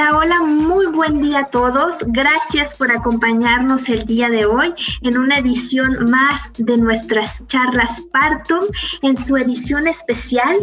Hola, hola, buen día a todos. Gracias por acompañarnos el día de hoy en una edición más de nuestras charlas Partum, en su edición especial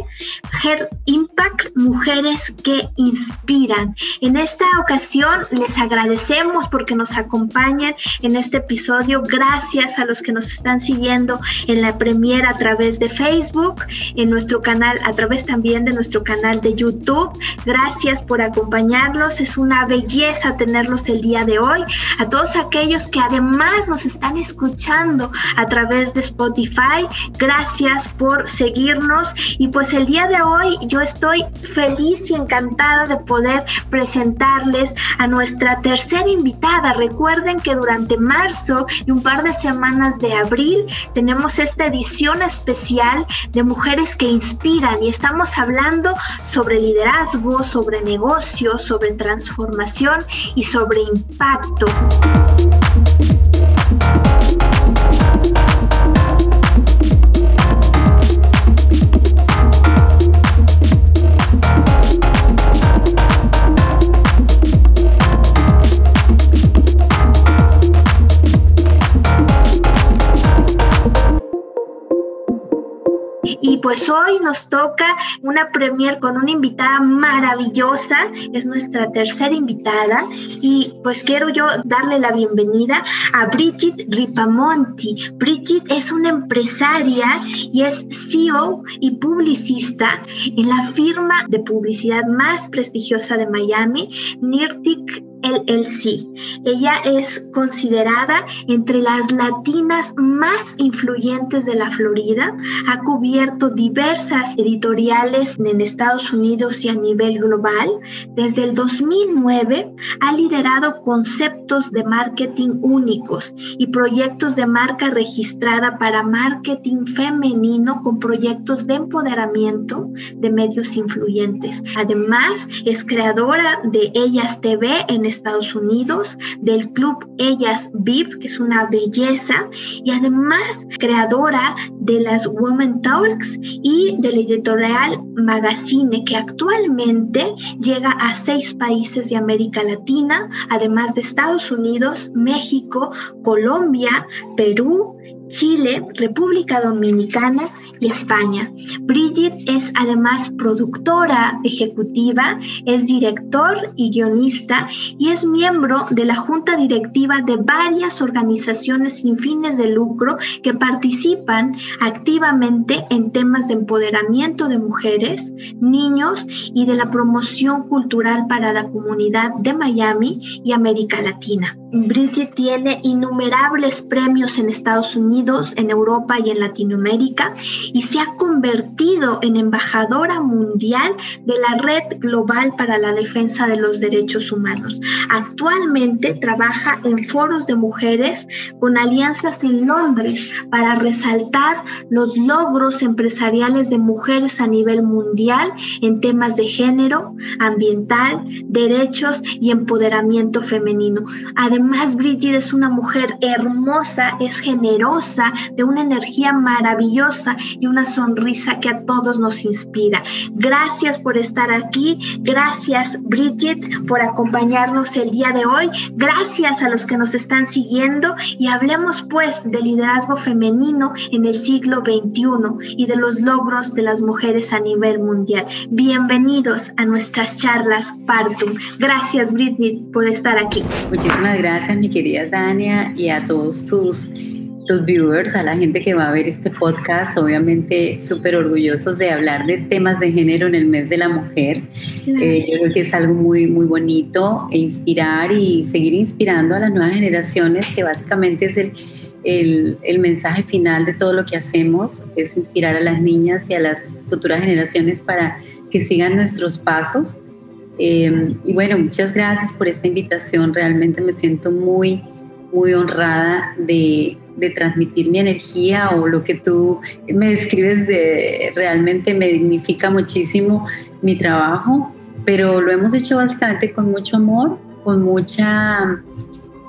Her Impact, Mujeres que Inspiran. En esta ocasión les agradecemos porque nos acompañan en este episodio. Gracias a los que nos están siguiendo en la premiera a través de Facebook, en nuestro canal, a través también de nuestro canal de YouTube. Gracias por acompañarnos es una belleza tenerlos el día de hoy. A todos aquellos que además nos están escuchando a través de Spotify, gracias por seguirnos. Y pues el día de hoy yo estoy feliz y encantada de poder presentarles a nuestra tercera invitada. Recuerden que durante marzo y un par de semanas de abril tenemos esta edición especial de Mujeres que Inspiran y estamos hablando sobre liderazgo, sobre negocios, sobre transformación y sobre impacto. Y pues hoy nos toca una premier con una invitada maravillosa, es nuestra tercera invitada y pues quiero yo darle la bienvenida a Bridget Ripamonti. Bridget es una empresaria y es CEO y publicista en la firma de publicidad más prestigiosa de Miami, Nirtic LLC. Ella es considerada entre las latinas más influyentes de la Florida. Ha cubierto diversas editoriales en Estados Unidos y a nivel global. Desde el 2009 ha liderado conceptos de marketing únicos y proyectos de marca registrada para marketing femenino con proyectos de empoderamiento de medios influyentes. Además, es creadora de Ellas TV en Estados Unidos, del club Ellas VIP, que es una belleza, y además creadora de las Women Talks y del editorial Magazine, que actualmente llega a seis países de América Latina, además de Estados Unidos, México, Colombia, Perú, Chile, República Dominicana y España. Bridget es además productora ejecutiva, es director y guionista y es miembro de la junta directiva de varias organizaciones sin fines de lucro que participan activamente en temas de empoderamiento de mujeres, niños y de la promoción cultural para la comunidad de Miami y América Latina. Bridget tiene innumerables premios en Estados Unidos, en Europa y en Latinoamérica y se ha convertido en embajadora mundial de la Red Global para la Defensa de los Derechos Humanos. Actualmente trabaja en foros de mujeres con alianzas en Londres para resaltar los logros empresariales de mujeres a nivel mundial en temas de género, ambiental, derechos y empoderamiento femenino. Además, Bridget es una mujer hermosa, es generosa, de una energía maravillosa y una sonrisa que a todos nos inspira. Gracias por estar aquí. Gracias, Bridget, por acompañarnos el día de hoy. Gracias a los que nos están siguiendo y hablemos pues de liderazgo femenino en el siglo XXI y de los logros de las mujeres a nivel mundial. Bienvenidos a nuestras charlas Partum. Gracias, Bridget, por estar aquí. Muchísimas gracias gracias, mi querida Dania, y a todos tus, tus viewers, a la gente que va a ver este podcast. Obviamente, súper orgullosos de hablar de temas de género en el mes de la mujer. Eh, yo creo que es algo muy, muy bonito e inspirar y seguir inspirando a las nuevas generaciones, que básicamente es el, el, el, mensaje final de todo lo que hacemos, es inspirar a las niñas y a las futuras generaciones para que sigan nuestros pasos Em, y bueno, muchas gracias por esta invitación. Realmente me siento muy, muy honrada de, de, transmitir mi energía o lo que tú me describes de realmente me dignifica muchísimo mi trabajo, pero lo hemos hecho básicamente con mucho amor, con mucha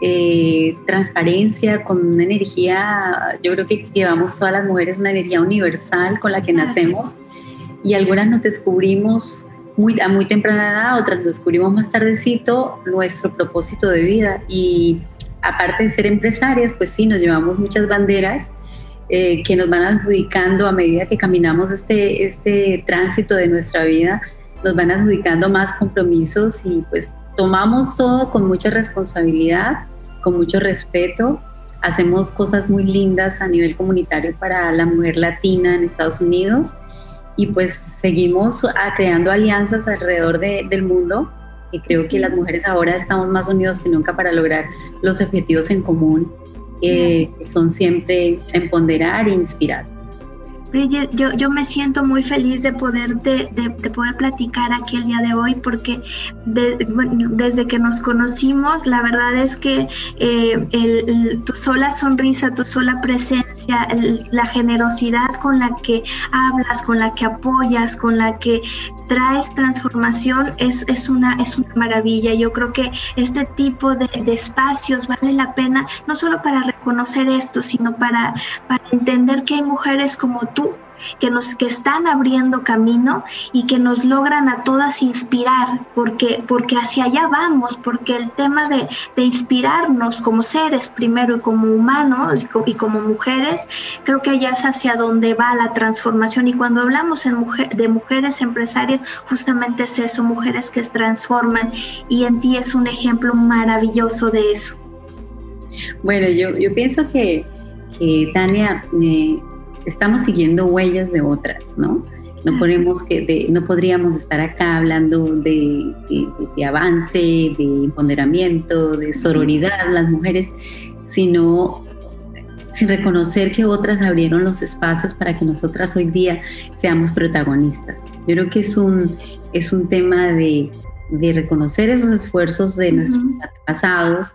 eh, transparencia, con una energía, yo creo que llevamos todas las mujeres una energía universal con la que nacemos y algunas nos descubrimos muy, a muy temprana edad, otras descubrimos más tardecito, nuestro propósito de vida. Y aparte de ser empresarias, pues sí, nos llevamos muchas banderas eh, que nos van adjudicando a medida que caminamos este, este tránsito de nuestra vida, nos van adjudicando más compromisos y pues tomamos todo con mucha responsabilidad, con mucho respeto. Hacemos cosas muy lindas a nivel comunitario para la mujer latina en Estados Unidos y pues seguimos creando alianzas alrededor del mundo y creo que las mujeres ahora estamos más unidos que nunca para lograr los objetivos en común, eh, que son siempre empoderar e inspirar. Bridget, yo, yo me siento muy feliz de poder, de, de, poder platicar aquí el día de hoy porque desde que nos conocimos, la verdad es que eh, tu sola sonrisa, tu sola presencia, la generosidad con la que hablas, con la que apoyas, con la que traes transformación es, es, una, es una maravilla. Yo creo que este tipo de, espacios vale la pena no solo para reconocer esto, sino para, para entender que hay mujeres como tú que nos que están abriendo camino y que nos logran a todas inspirar, porque, porque hacia allá vamos, porque el tema de, inspirarnos como seres primero y como humanos y, como mujeres, creo que allá es hacia donde va la transformación. Y cuando hablamos de mujeres empresarias, justamente es eso, mujeres que transforman y en ti es un ejemplo maravilloso de eso. Bueno, yo, yo pienso que, Tania, eh, estamos siguiendo huellas de otras, ¿no? No, podemos que no podríamos estar acá hablando de, de, avance, de empoderamiento, de sororidad, las mujeres, sino sin reconocer que otras abrieron los espacios para que nosotras hoy día seamos protagonistas. Yo creo que es un, es un tema de, de reconocer esos esfuerzos de nuestros antepasados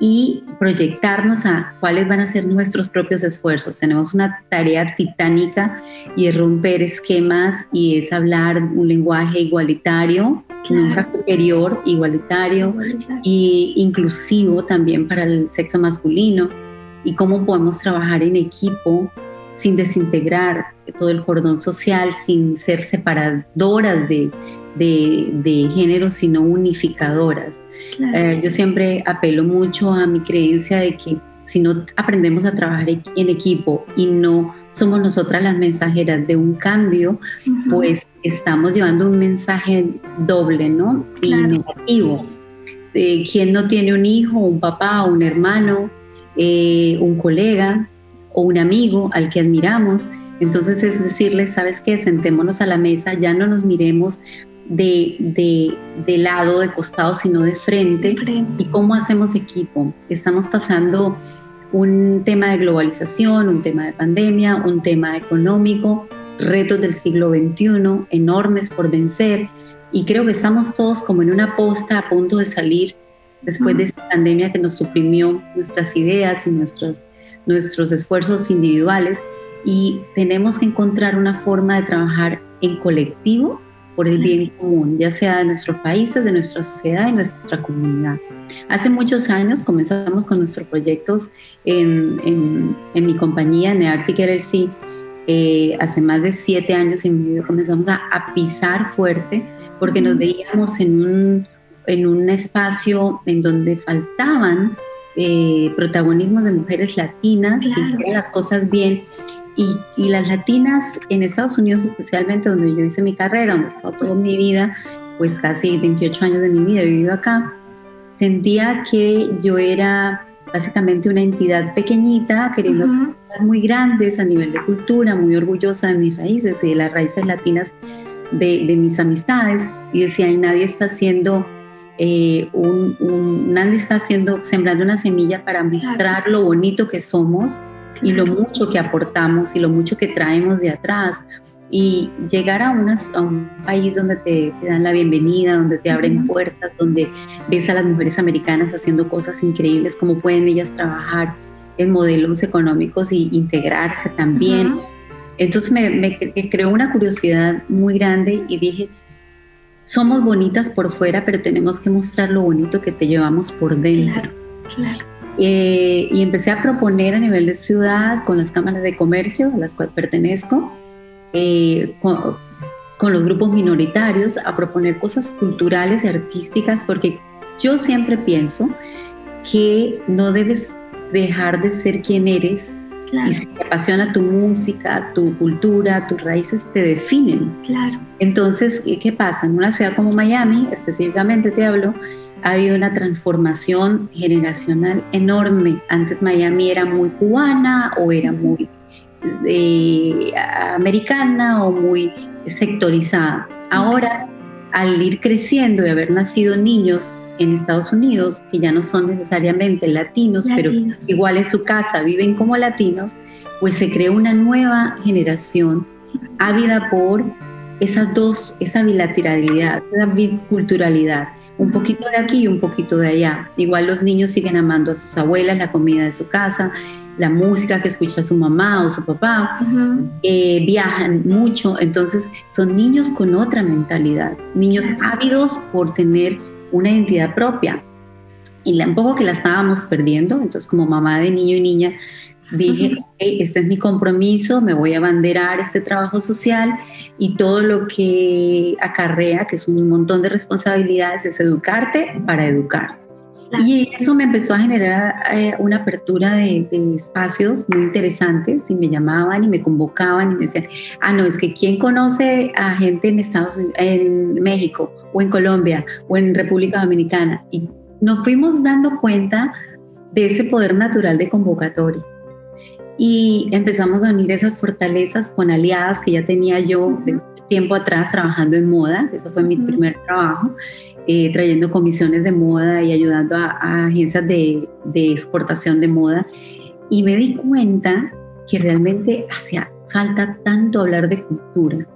y proyectarnos a cuáles van a ser nuestros propios esfuerzos. Tenemos una tarea titánica y es romper esquemas y es hablar un lenguaje igualitario, nunca superior, igualitario, y inclusivo también para el sexo masculino. Y cómo podemos trabajar en equipo sin desintegrar todo el cordón social, sin ser separadoras de, de, género, sino unificadoras. Eh, yo siempre apelo mucho a mi creencia de que si no aprendemos a trabajar en equipo y no somos nosotras las mensajeras de un cambio, pues estamos llevando un mensaje doble, ¿no? Y negativo. Eh, quien no tiene un hijo, un papá, un hermano, eh, un colega o un amigo al que admiramos, entonces es decirle, ¿sabes qué? Sentémonos a la mesa, ya no nos miremos de, de, lado, de costado, sino de frente. ¿Y cómo hacemos equipo? Estamos pasando un tema de globalización, un tema de pandemia, un tema económico, retos del siglo XXI, enormes por vencer. Y creo que estamos todos como en una posta a punto de salir después de esta pandemia que nos suprimió nuestras ideas y nuestros, nuestros esfuerzos individuales y tenemos que encontrar una forma de trabajar en colectivo por el bien común, ya sea de nuestros países, de nuestra sociedad y nuestra comunidad. Hace muchos años comenzamos con nuestros proyectos en, en, mi compañía, Neartic LLC. Eh, hace más de siete años y medio comenzamos a, pisar fuerte porque nos veíamos en un, en un espacio en donde faltaban eh, protagonismos de mujeres latinas que hicieran las cosas bien y, y, las latinas en Estados Unidos, especialmente donde yo hice mi carrera, donde he estado toda mi vida, pues casi 28 años de mi vida he vivido acá, sentía que yo era básicamente una entidad pequeñita, queriendo hacer cosas muy grandes a nivel de cultura, muy orgullosa de mis raíces y de las raíces latinas de, de mis amistades, y decía, y nadie está haciendo eh, un, un, nadie está haciendo, sembrando una semilla para mostrar lo bonito que somos y lo mucho que aportamos y lo mucho que traemos de atrás. Y llegar a, a un país donde te, dan la bienvenida, donde te abren puertas, donde ves a las mujeres americanas haciendo cosas increíbles, cómo pueden ellas trabajar en modelos económicos y integrarse también. Entonces me, me, creó una curiosidad muy grande y dije, somos bonitas por fuera, pero tenemos que mostrar lo bonito que te llevamos por dentro. Claro, claro. Eh, y empecé a proponer a nivel de ciudad con las cámaras de comercio a las cuales pertenezco, eh, con los grupos minoritarios a proponer cosas culturales y artísticas, porque yo siempre pienso que no debes dejar de ser quien eres y si te apasiona tu música, tu cultura, tus raíces te definen. Claro. Entonces, ¿qué pasa? En una ciudad como Miami, específicamente te hablo, ha habido una transformación generacional enorme. Antes Miami era muy cubana o era muy eh, americana o muy sectorizada. Ahora, al ir creciendo y haber nacido niños en Estados Unidos, que ya no son necesariamente latinos, pero igual en su casa viven como latinos, pues se creó una nueva generación ávida por esas dos, esa bilateralidad, esa biculturalidad, un poquito de aquí y un poquito de allá. Igual los niños siguen amando a sus abuelas, la comida de su casa, la música que escucha su mamá o su papá, eh, viajan mucho, entonces son niños con otra mentalidad, niños ávidos por tener una identidad propia. Y un poco que la estábamos perdiendo, entonces como mamá de niño y niña, dije, este es mi compromiso, me voy a abanderar este trabajo social y todo lo que acarrea, que es un montón de responsabilidades, es educarte para educar. Y eso me empezó a generar eh, una apertura de, espacios muy interesantes y me llamaban y me convocaban y me decían, ah, no, es que ¿quién conoce a gente en Estados Unidos, en México o en Colombia o en República Dominicana? Y nos fuimos dando cuenta de ese poder natural de convocatoria. Y empezamos a unir esas fortalezas con aliadas que ya tenía yo de tiempo atrás trabajando en moda, eso fue mi primer trabajo eh, trayendo comisiones de moda y ayudando a, agencias de, exportación de moda. Y me di cuenta que realmente hacía falta tanto hablar de cultura.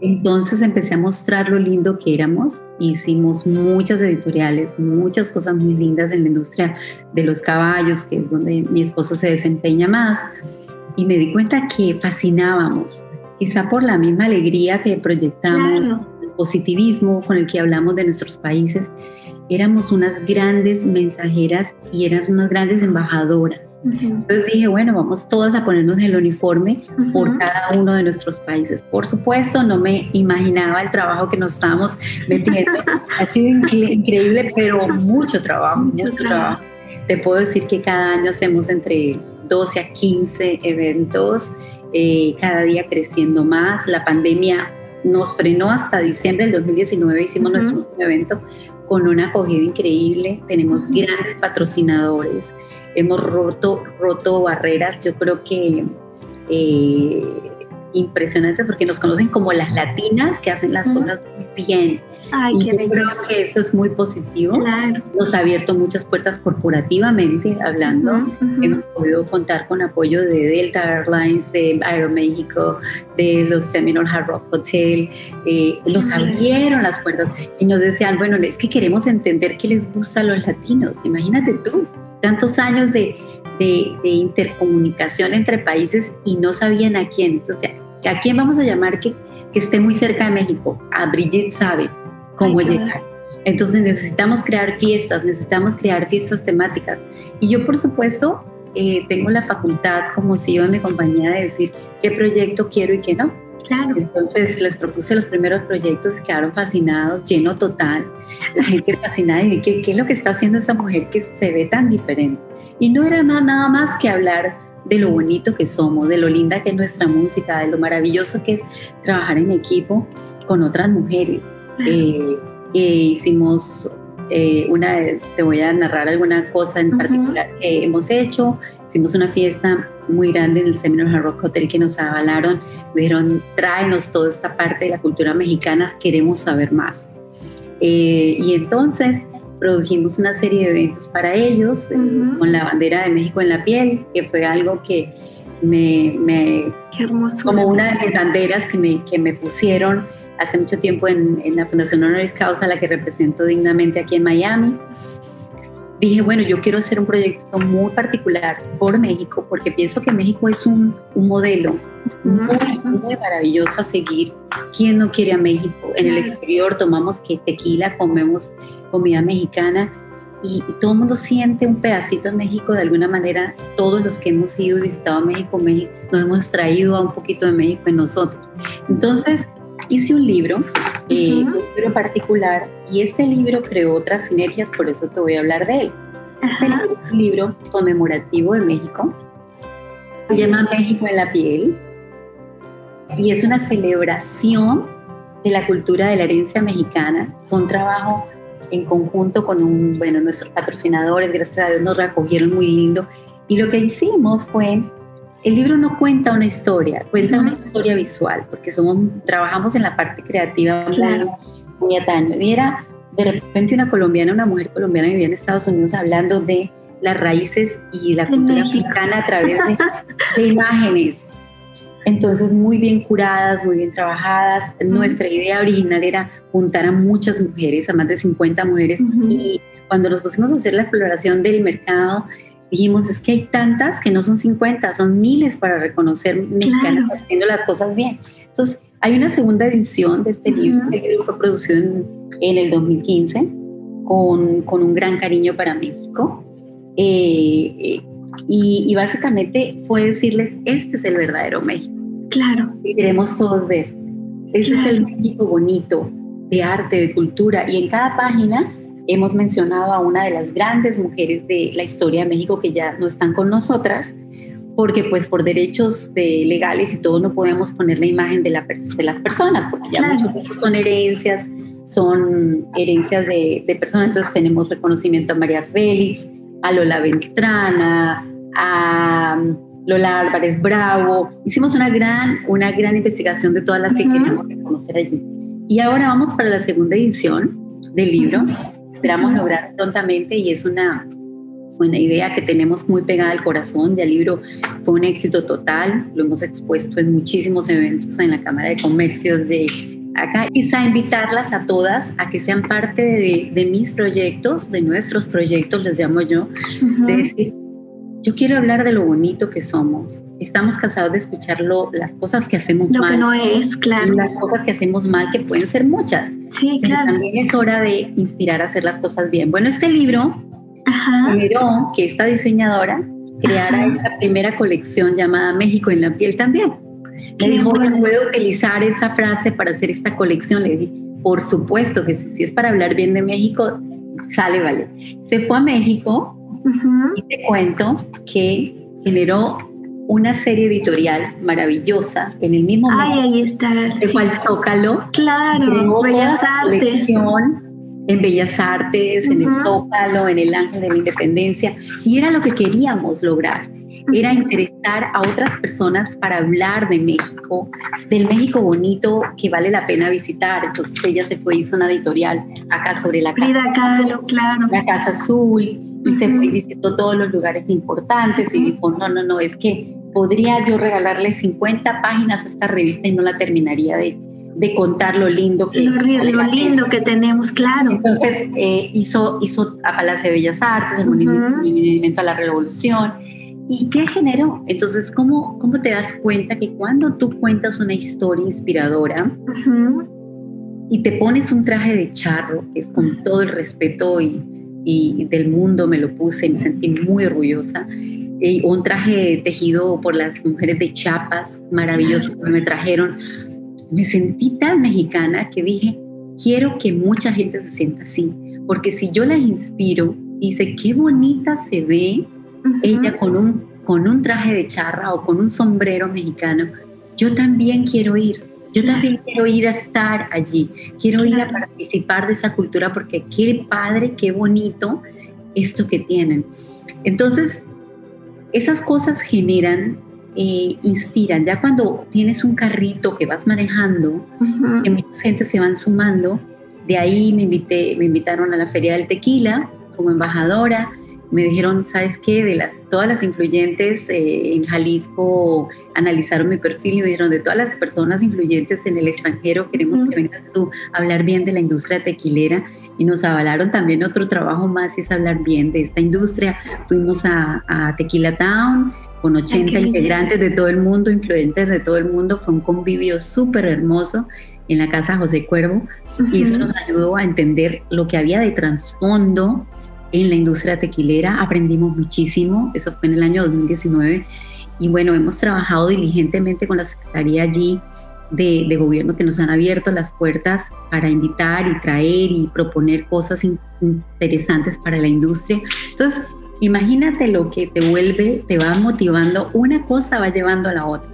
Entonces empecé a mostrar lo lindo que éramos. Hicimos muchas editoriales, muchas cosas muy lindas en la industria de los caballos, que es donde mi esposo se desempeña más. Y me di cuenta que fascinábamos, quizá por la misma alegría que proyectamos positivismo con el que hablamos de nuestros países, éramos unas grandes mensajeras y eras unas grandes embajadoras. Entonces dije, bueno, vamos todas a ponernos el uniforme por cada uno de nuestros países. Por supuesto, no me imaginaba el trabajo que nos estamos metiendo. ha sido increíble, pero mucho trabajo, mucho, trabajo. Te puedo decir que cada año hacemos entre 12 a 15 eventos, eh, cada día creciendo más. La pandemia nos frenó hasta diciembre del 2019, hicimos nuestro último evento con una acogida increíble, tenemos grandes patrocinadores, hemos roto, roto barreras, yo creo que eh, impresionantes porque nos conocen como las latinas que hacen las cosas bien. Ay, y yo creo que eso es muy positivo. Claro. Nos ha abierto muchas puertas corporativamente hablando. Hemos podido contar con apoyo de Delta Airlines, de Aeroméxico, de los Seminole Hard Rock Hotel. Eh, nos abrieron las puertas y nos decían, bueno, es que queremos entender qué les gusta a los latinos. Imagínate tú, tantos años de, de, de intercomunicación entre países y no sabían a quién. Entonces, ¿A quién vamos a llamar que, que esté muy cerca de México? A Brigitte sabe cómo llegar. Entonces necesitamos crear fiestas, necesitamos crear fiestas temáticas. Y yo, por supuesto, eh, tengo la facultad como CEO de mi compañía de decir qué proyecto quiero y qué no. Claro. Entonces les propuse los primeros proyectos, quedaron fascinados, lleno total. La gente fascinada y ¿qué, qué es lo que está haciendo esa mujer que se ve tan diferente. Y no era nada más que hablar de lo bonito que somos, de lo linda que es nuestra música, de lo maravilloso que es trabajar en equipo con otras mujeres. Eh, eh, hicimos eh, una, te voy a narrar alguna cosa en particular que hemos hecho. Hicimos una fiesta muy grande en el Seminole Rock Hotel que nos avalaron, dijeron, tráenos toda esta parte de la cultura mexicana, queremos saber más. y entonces produjimos una serie de eventos para ellos, eh, con la bandera de México en la piel, que fue algo que me, me como una de las banderas que me, que me pusieron hace mucho tiempo en, en la Fundación Honoris Causa, la que represento dignamente aquí en Miami dije, bueno, yo quiero hacer un proyecto muy particular por México, porque pienso que México es un, un modelo muy, maravilloso a seguir. ¿Quién no quiere a México? En el exterior tomamos que tequila, comemos comida mexicana y todo el mundo siente un pedacito en México de alguna manera. Todos los que hemos ido y visitado México, México, nos hemos traído a un poquito de México en nosotros. Entonces, hice un libro, eh, un libro particular, y este libro creó otras sinergias, por eso te voy a hablar de él. Este libro es un libro conmemorativo de México, se llama México en la piel, y es una celebración de la cultura de la herencia mexicana. Fue un trabajo en conjunto con un, bueno, nuestros patrocinadores, gracias a Dios nos recogieron muy lindo. Y lo que hicimos fue, el libro no cuenta una historia, cuenta una historia visual, porque somos, trabajamos en la parte creativa muy, muy ataño. Y era de repente una colombiana, una mujer colombiana que vivía en Estados Unidos hablando de las raíces y la cultura mexicana a través de, de imágenes. Entonces, muy bien curadas, muy bien trabajadas. Nuestra idea original era juntar a muchas mujeres, a más de 50 mujeres. Y cuando nos pusimos a hacer la exploración del mercado, dijimos, es que hay tantas que no son 50, son miles para reconocer mexicanas haciendo las cosas bien. Entonces, hay una segunda edición de este libro. Este libro fue producido en, el 2015 con, con, un gran cariño para México. Eh, eh, y, básicamente fue decirles, este es el verdadero México. Claro. Que queremos todos ver. Ese es el México bonito, de arte, de cultura. Y en cada página hemos mencionado a una de las grandes mujeres de la historia de México que ya no están con nosotras, porque pues por derechos de legales y todo no podemos poner la imagen de, la, de las personas, porque ya muchos son herencias, son herencias de, de personas, entonces tenemos reconocimiento a María Félix, a Lola Beltrana, a um, Lola Álvarez Bravo. Hicimos una gran, una gran investigación de todas las que queríamos reconocer allí. Y ahora vamos para la segunda edición del libro. Esperamos lograr prontamente y es una buena idea que tenemos muy pegada al corazón. Ya el libro fue un éxito total. Lo hemos expuesto en muchísimos eventos en la Cámara de Comercios de acá quizá invitarlas a todas a que sean parte de, mis proyectos, de nuestros proyectos, les llamo yo, de decir, yo quiero hablar de lo bonito que somos. Estamos cansados de escucharlo, las cosas que hacemos mal. Lo que no es, claro. Las cosas que hacemos mal, que pueden ser muchas. Sí, claro. también es hora de inspirar a hacer las cosas bien. Bueno, este libro generó que esta diseñadora creara esta primera colección llamada México en la piel también. Me dijo, ¿puedo utilizar esa frase para hacer esta colección? Le dije, por supuesto que si, es para hablar bien de México, sale, vale. Se fue a México y te cuento que generó una serie editorial maravillosa en el mismo Ay, ahí está. De cual Zócalo. Claro, Bellas Artes. En Bellas Artes, en el Zócalo, en el Ángel de la Independencia. Y era lo que queríamos lograr era interesar a otras personas para hablar de México, del México bonito que vale la pena visitar. Entonces ella se fue, hizo una editorial acá sobre la Casa Azul, claro. La Casa Azul, y se fue visitó todos los lugares importantes y dijo, no, no, no, es que podría yo regalarle 50 páginas a esta revista y no la terminaría de, de contar lo lindo que lo, lo lindo que tenemos, claro. Entonces eh, hizo, hizo a Palacio de Bellas Artes, el Monumento a la Revolución, ¿Y qué generó? Entonces, ¿cómo, ¿cómo te das cuenta que cuando tú cuentas una historia inspiradora y te pones un traje de charro, que es con todo el respeto y, y del mundo me lo puse, me sentí muy orgullosa, y un traje tejido por las mujeres de Chiapas, maravilloso que me trajeron, me sentí tan mexicana que dije, quiero que mucha gente se sienta así, porque si yo las inspiro sé qué bonita se ve, ella con un, con un traje de charra o con un sombrero mexicano, yo también quiero ir. Yo también quiero ir a estar allí, quiero ir a participar de esa cultura porque qué padre, qué bonito esto que tienen. Entonces, esas cosas generan, eh, inspiran. Ya cuando tienes un carrito que vas manejando, que mucha gente se van sumando, de ahí me, invité, me invitaron a la Feria del Tequila como embajadora, me dijeron, ¿sabes qué? De las, todas las influyentes eh, en Jalisco analizaron mi perfil y me dijeron, de todas las personas influyentes en el extranjero, queremos que vengas tú a hablar bien de la industria tequilera y nos avalaron también otro trabajo más, es hablar bien de esta industria. Fuimos a, Tequila Town con 80 integrantes de todo el mundo, influyentes de todo el mundo, fue un convivio súper hermoso en la casa José Cuervo. Y eso nos ayudó a entender lo que había de trasfondo en la industria tequilera, aprendimos muchísimo, eso fue en el año 2019, y bueno, hemos trabajado diligentemente con la Secretaría allí de, gobierno que nos han abierto las puertas para invitar y traer y proponer cosas interesantes para la industria. Entonces, imagínate lo que te vuelve, te va motivando, una cosa va llevando a la otra.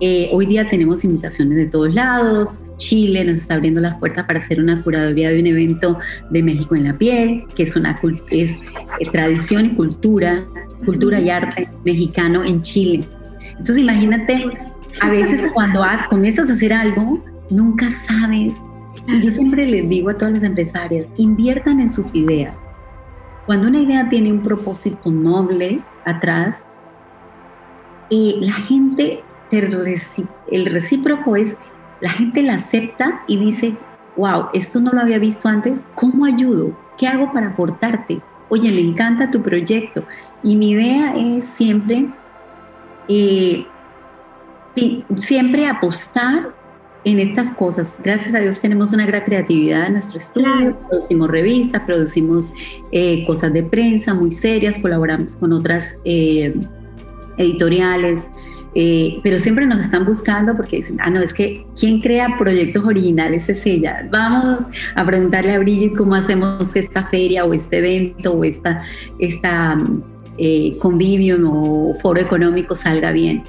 Eh, hoy día tenemos invitaciones de todos lados. Chile nos está abriendo las puertas para hacer una curaduría de un evento de México en la piel, que es una es, es tradición y cultura, cultura y arte mexicano en Chile. Entonces imagínate a veces cuando has, comienzas a hacer algo, nunca sabes. Y yo siempre les digo a todas las empresarias, inviertan en sus ideas. Cuando una idea tiene un propósito noble atrás, y la gente, el recíproco es, la gente la acepta y dice, wow, esto no lo había visto antes, ¿cómo ayudo? ¿Qué hago para aportarte? Oye, me encanta tu proyecto. Y mi idea es siempre eh, siempre apostar en estas cosas. Gracias a Dios tenemos una gran creatividad en nuestro estudio, producimos revistas, producimos eh, cosas de prensa muy serias, colaboramos con otras eh, editoriales, eh, pero siempre nos están buscando porque dicen, ah, no, es que ¿quién crea proyectos originales es ella. Vamos a preguntarle a Brigitte cómo hacemos esta feria o este evento o esta, esta convivio o foro económico salga bien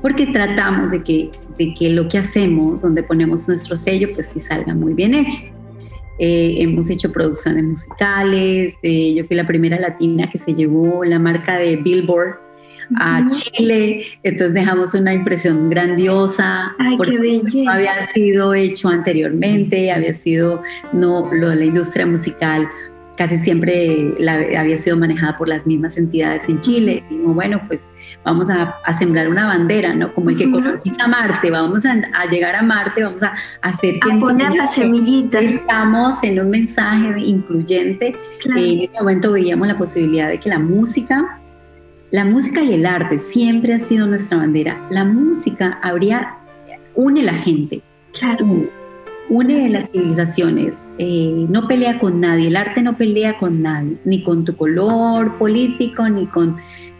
porque tratamos de que, de que lo que hacemos, donde ponemos nuestro sello, pues sí salga muy bien hecho. Eh, hemos hecho producciones musicales, eh, yo fui la primera latina que se llevó la marca de Billboard a Chile, entonces dejamos una impresión grandiosa, Ay, porque qué no había sido hecho anteriormente, había sido no lo de la industria musical casi siempre la, había sido manejada por las mismas entidades en Chile. Y bueno, pues vamos a, sembrar una bandera, ¿no? Como el que coloniza Marte, vamos a, llegar a Marte, vamos a hacer que... A poner la semillita. Estamos en un mensaje incluyente. en ese momento veíamos la posibilidad de que la música, la música y el arte siempre ha sido nuestra bandera. La música habría, une la gente. Claro une las civilizaciones, eh, no pelea con nadie, el arte no pelea con nadie, ni con tu color político, ni con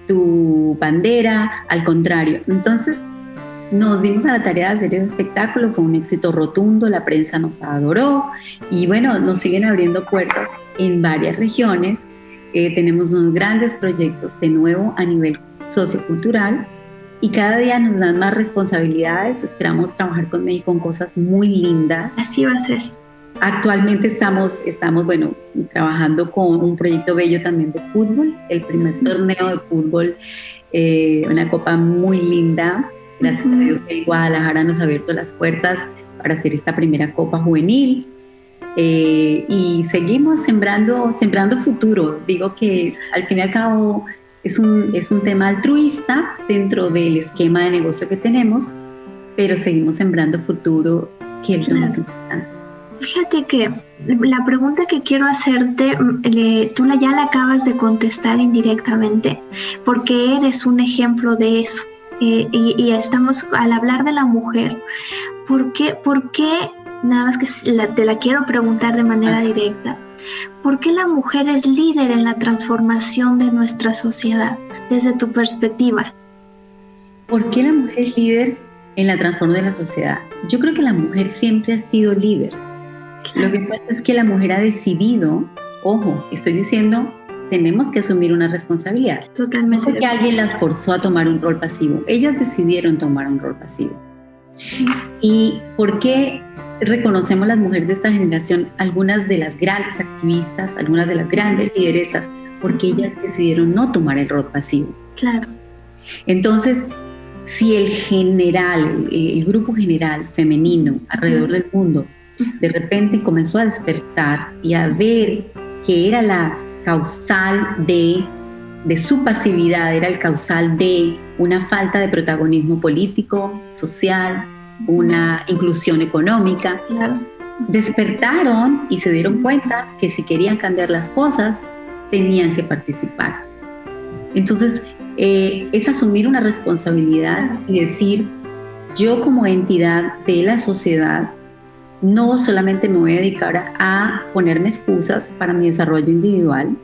tu bandera, al contrario. Entonces, nos dimos a la tarea de hacer ese espectáculo, fue un éxito rotundo, la prensa nos adoró y bueno, nos siguen abriendo puertas en varias regiones. Eh, tenemos unos grandes proyectos de nuevo a nivel sociocultural y cada día nos dan más responsabilidades. Esperamos trabajar con México con cosas muy lindas. Así va a ser. Actualmente estamos, estamos, bueno, trabajando con un proyecto bello también de fútbol, el primer torneo de fútbol, eh, una copa muy linda. Gracias a Dios que Guadalajara nos ha abierto las puertas para hacer esta primera copa juvenil. Eh, y seguimos sembrando, sembrando futuro. Digo que al fin y al cabo es un, es un tema altruista dentro del esquema de negocio que tenemos, pero seguimos sembrando futuro, que es lo más importante. Fíjate que la pregunta que quiero hacerte, tú ya la acabas de contestar indirectamente, porque eres un ejemplo de eso. Eh, y, estamos al hablar de la mujer, ¿por qué, por qué nada más que te la quiero preguntar de manera directa, ¿Por qué la mujer es líder en la transformación de nuestra sociedad desde tu perspectiva? ¿Por qué la mujer es líder en la transformación de la sociedad? Yo creo que la mujer siempre ha sido líder. Lo que pasa es que la mujer ha decidido, ojo, estoy diciendo, tenemos que asumir una responsabilidad. Totalmente. Porque alguien las forzó a tomar un rol pasivo, ellas decidieron tomar un rol pasivo. ¿Y por qué reconocemos las mujeres de esta generación, algunas de las grandes activistas, algunas de las grandes lideresas, porque ellas decidieron no tomar el rol pasivo. Claro. Entonces, si el general, el, grupo general femenino alrededor del mundo, de repente comenzó a despertar y a ver que era la causal de, de su pasividad, era el causal de una falta de protagonismo político, social, una inclusión económica. Despertaron y se dieron cuenta que si querían cambiar las cosas, tenían que participar. Entonces, eh, es asumir una responsabilidad y decir, yo como entidad de la sociedad, no solamente me voy a dedicar a ponerme excusas para mi desarrollo individual,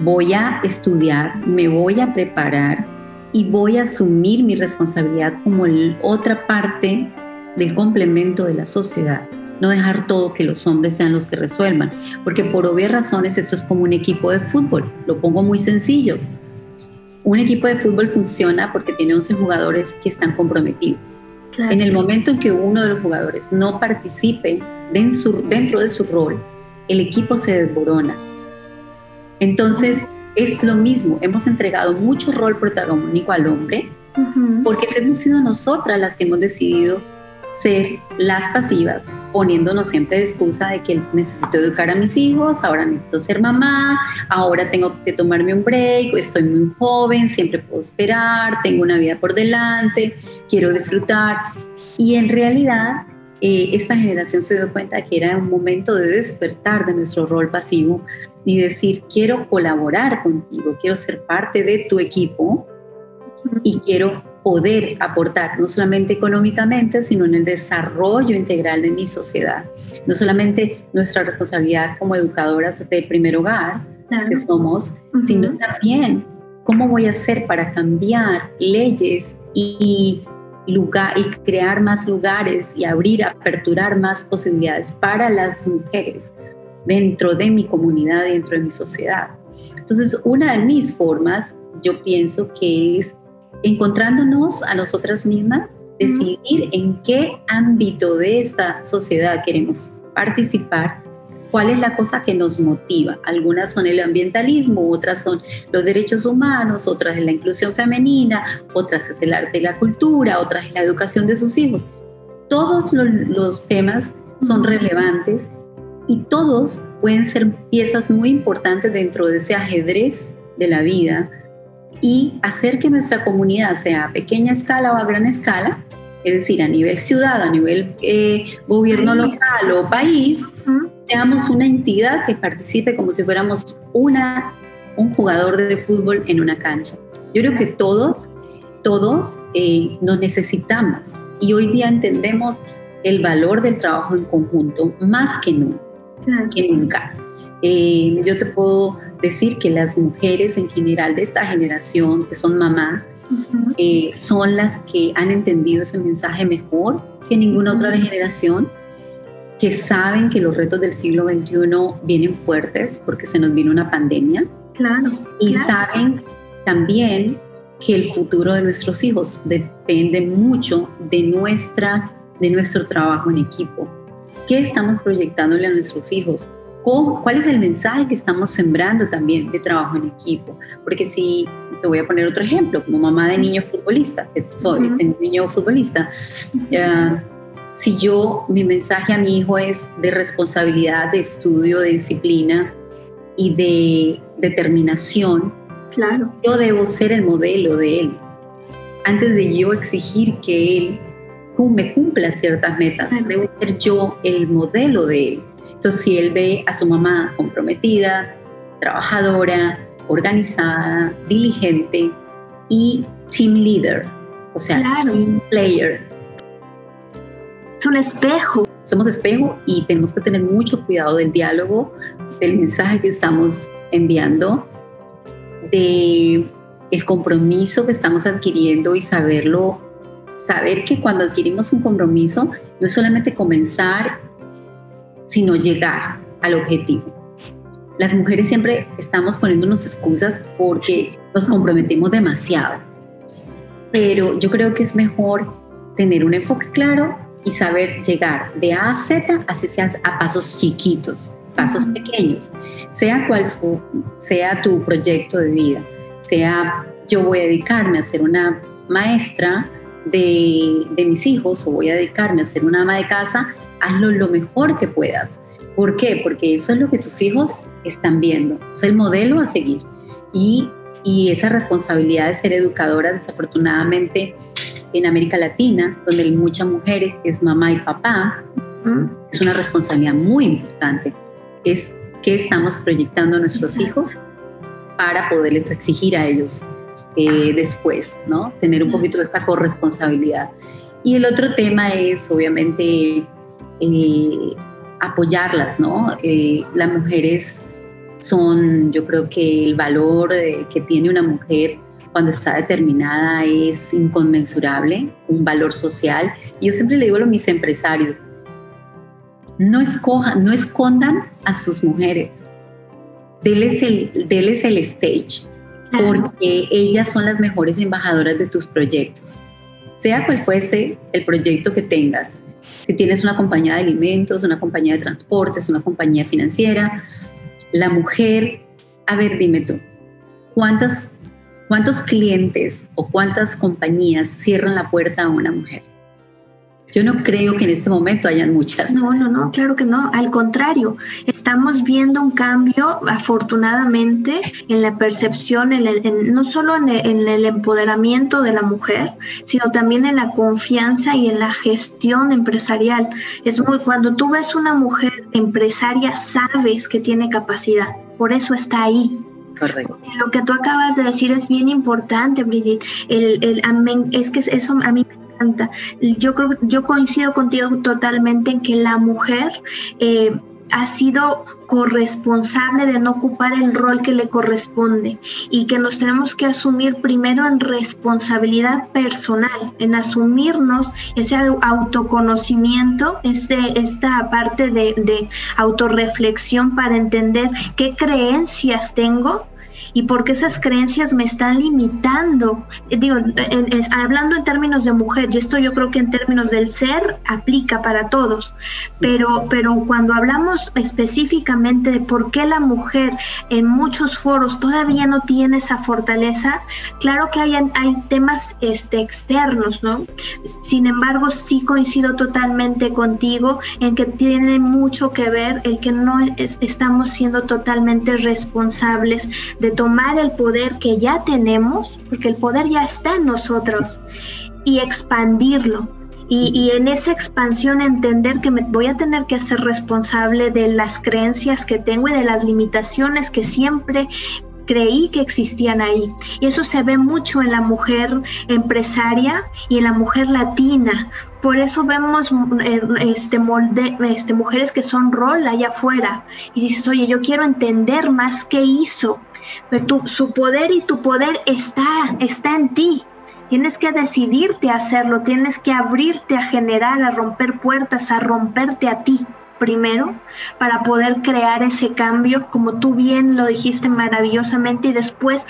voy a estudiar, me voy a preparar y voy a asumir mi responsabilidad como otra parte del complemento de la sociedad. No dejar todo que los hombres sean los que resuelvan, porque por obvias razones esto es como un equipo de fútbol. Lo pongo muy sencillo. Un equipo de fútbol funciona porque tiene 11 jugadores que están comprometidos. En el momento en que uno de los jugadores no participe dentro de su rol, el equipo se desborona. Entonces, es lo mismo, hemos entregado mucho rol protagónico al hombre porque hemos sido nosotras las que hemos decidido ser las pasivas, poniéndonos siempre de excusa de que necesito educar a mis hijos, ahora necesito ser mamá, ahora tengo que tomarme un break, estoy muy joven, siempre puedo esperar, tengo una vida por delante, quiero disfrutar. Y en realidad eh, esta generación se dio cuenta que era un momento de despertar de nuestro rol pasivo y decir, quiero colaborar contigo, quiero ser parte de tu equipo y quiero poder aportar, no solamente económicamente, sino en el desarrollo integral de mi sociedad. No solamente nuestra responsabilidad como educadoras de primer hogar, que somos, sino también cómo voy a hacer para cambiar leyes y, lugar, y crear más lugares y abrir, aperturar más posibilidades para las mujeres dentro de mi comunidad, dentro de mi sociedad. Entonces, una de mis formas, yo pienso que es encontrándonos a nosotras mismas, decidir en qué ámbito de esta sociedad queremos participar, cuál es la cosa que nos motiva. Algunas son el ambientalismo, otras son los derechos humanos, otras es la inclusión femenina, otras es el arte y la cultura, otras es la educación de sus hijos. Todos los, temas son relevantes y todos pueden ser piezas muy importantes dentro de ese ajedrez de la vida y hacer que nuestra comunidad sea a pequeña escala o a gran escala, es decir, a nivel ciudad, a nivel eh, gobierno local o país, seamos una entidad que participe como si fuéramos una, un jugador de fútbol en una cancha. Yo creo que todos, todos eh, nos necesitamos y hoy día entendemos el valor del trabajo en conjunto más que nunca. Que nunca. Eh, yo te puedo decir que las mujeres en general de esta generación, que son mamás, eh, son las que han entendido ese mensaje mejor que ninguna otra generación, que saben que los retos del siglo XXI vienen fuertes porque se nos vino una pandemia. Claro. Y saben también que el futuro de nuestros hijos depende mucho de, nuestra, de nuestro trabajo en equipo. ¿Qué estamos proyectándole a nuestros hijos? cuál es el mensaje que estamos sembrando también de trabajo en equipo. Porque si, te voy a poner otro ejemplo, como mamá de niño futbolista, que soy, tengo un niño futbolista, si yo, mi mensaje a mi hijo es de responsabilidad, de estudio, de disciplina y de determinación, claro. yo debo ser el modelo de él. Antes de yo exigir que él me cumpla ciertas metas, debo ser yo el modelo de él. Entonces, si él ve a su mamá comprometida, trabajadora, organizada, diligente y team leader, o sea, team player. Es un espejo. Somos espejo y tenemos que tener mucho cuidado del diálogo, del mensaje que estamos enviando, de el compromiso que estamos adquiriendo y saberlo, saber que cuando adquirimos un compromiso no es solamente comenzar sino llegar al objetivo. Las mujeres siempre estamos poniéndonos excusas porque nos comprometemos demasiado, pero yo creo que es mejor tener un enfoque claro y saber llegar de A a Z, así seas a pasos chiquitos, pasos pequeños, sea cual sea tu proyecto de vida, sea yo voy a dedicarme a ser una maestra de, de mis hijos o voy a dedicarme a ser una ama de casa, hazlo lo mejor que puedas. ¿Por qué? Porque eso es lo que tus hijos están viendo, es el modelo a seguir. Y, y esa responsabilidad de ser educadora, desafortunadamente, en América Latina, donde muchas mujeres es mamá y papá, es una responsabilidad muy importante. Es qué estamos proyectando a nuestros hijos para poderles exigir a ellos eh, después, ¿no? Tener un poquito de esa corresponsabilidad. Y el otro tema es, obviamente, eh, apoyarlas, ¿no? Eh, las mujeres son, yo creo que el valor eh, que tiene una mujer cuando está determinada es inconmensurable, un valor social. Y yo siempre le digo a mis empresarios, no, escojan, no escondan a sus mujeres, déles el, déles el stage, porque ellas son las mejores embajadoras de tus proyectos. Sea cual fuese el proyecto que tengas, si tienes una compañía de alimentos, una compañía de transportes, una compañía financiera, la mujer, a ver, dime tú, ¿cuántas, ¿cuántos clientes o cuántas compañías cierran la puerta a una mujer? Yo no creo que en este momento hayan muchas. No, no, no, claro que no. Al contrario, estamos viendo un cambio, afortunadamente, en la percepción, no solo en el, empoderamiento de la mujer, sino también en la confianza y en la gestión empresarial. Es muy, cuando tú ves una mujer empresaria, sabes que tiene capacidad. Por eso está ahí, Correcto. Lo que tú acabas de decir es bien importante, Brigitte. El, el, es que eso a mí me yo creo, yo coincido contigo totalmente en que la mujer eh, ha sido corresponsable de no ocupar el rol que le corresponde y que nos tenemos que asumir primero en responsabilidad personal, en asumirnos ese autoconocimiento, ese, esta parte de, de autorreflexión para entender qué creencias tengo y porque esas creencias me están limitando. Digo, hablando en términos de mujer, y esto yo creo que en términos del ser aplica para todos, pero, pero cuando hablamos específicamente de por qué la mujer en muchos foros todavía no tiene esa fortaleza, claro que hay, hay temas este, externos, ¿no? Sin embargo, sí coincido totalmente contigo en que tiene mucho que ver el que no estamos siendo totalmente responsables de tomar el poder que ya tenemos, porque el poder ya está en nosotros, y expandirlo. Y, en esa expansión entender que me voy a tener que ser responsable de las creencias que tengo y de las limitaciones que siempre creí que existían ahí. Y eso se ve mucho en la mujer empresaria y en la mujer latina. Por eso vemos eh, este, molde, este, mujeres que son rol allá afuera. Y dices, oye, yo quiero entender más qué hizo. Pero tu, su poder y tu poder está, está en ti. Tienes que decidirte a hacerlo, tienes que abrirte a generar, a romper puertas, a romperte a ti primero para poder crear ese cambio, como tú bien lo dijiste maravillosamente, y después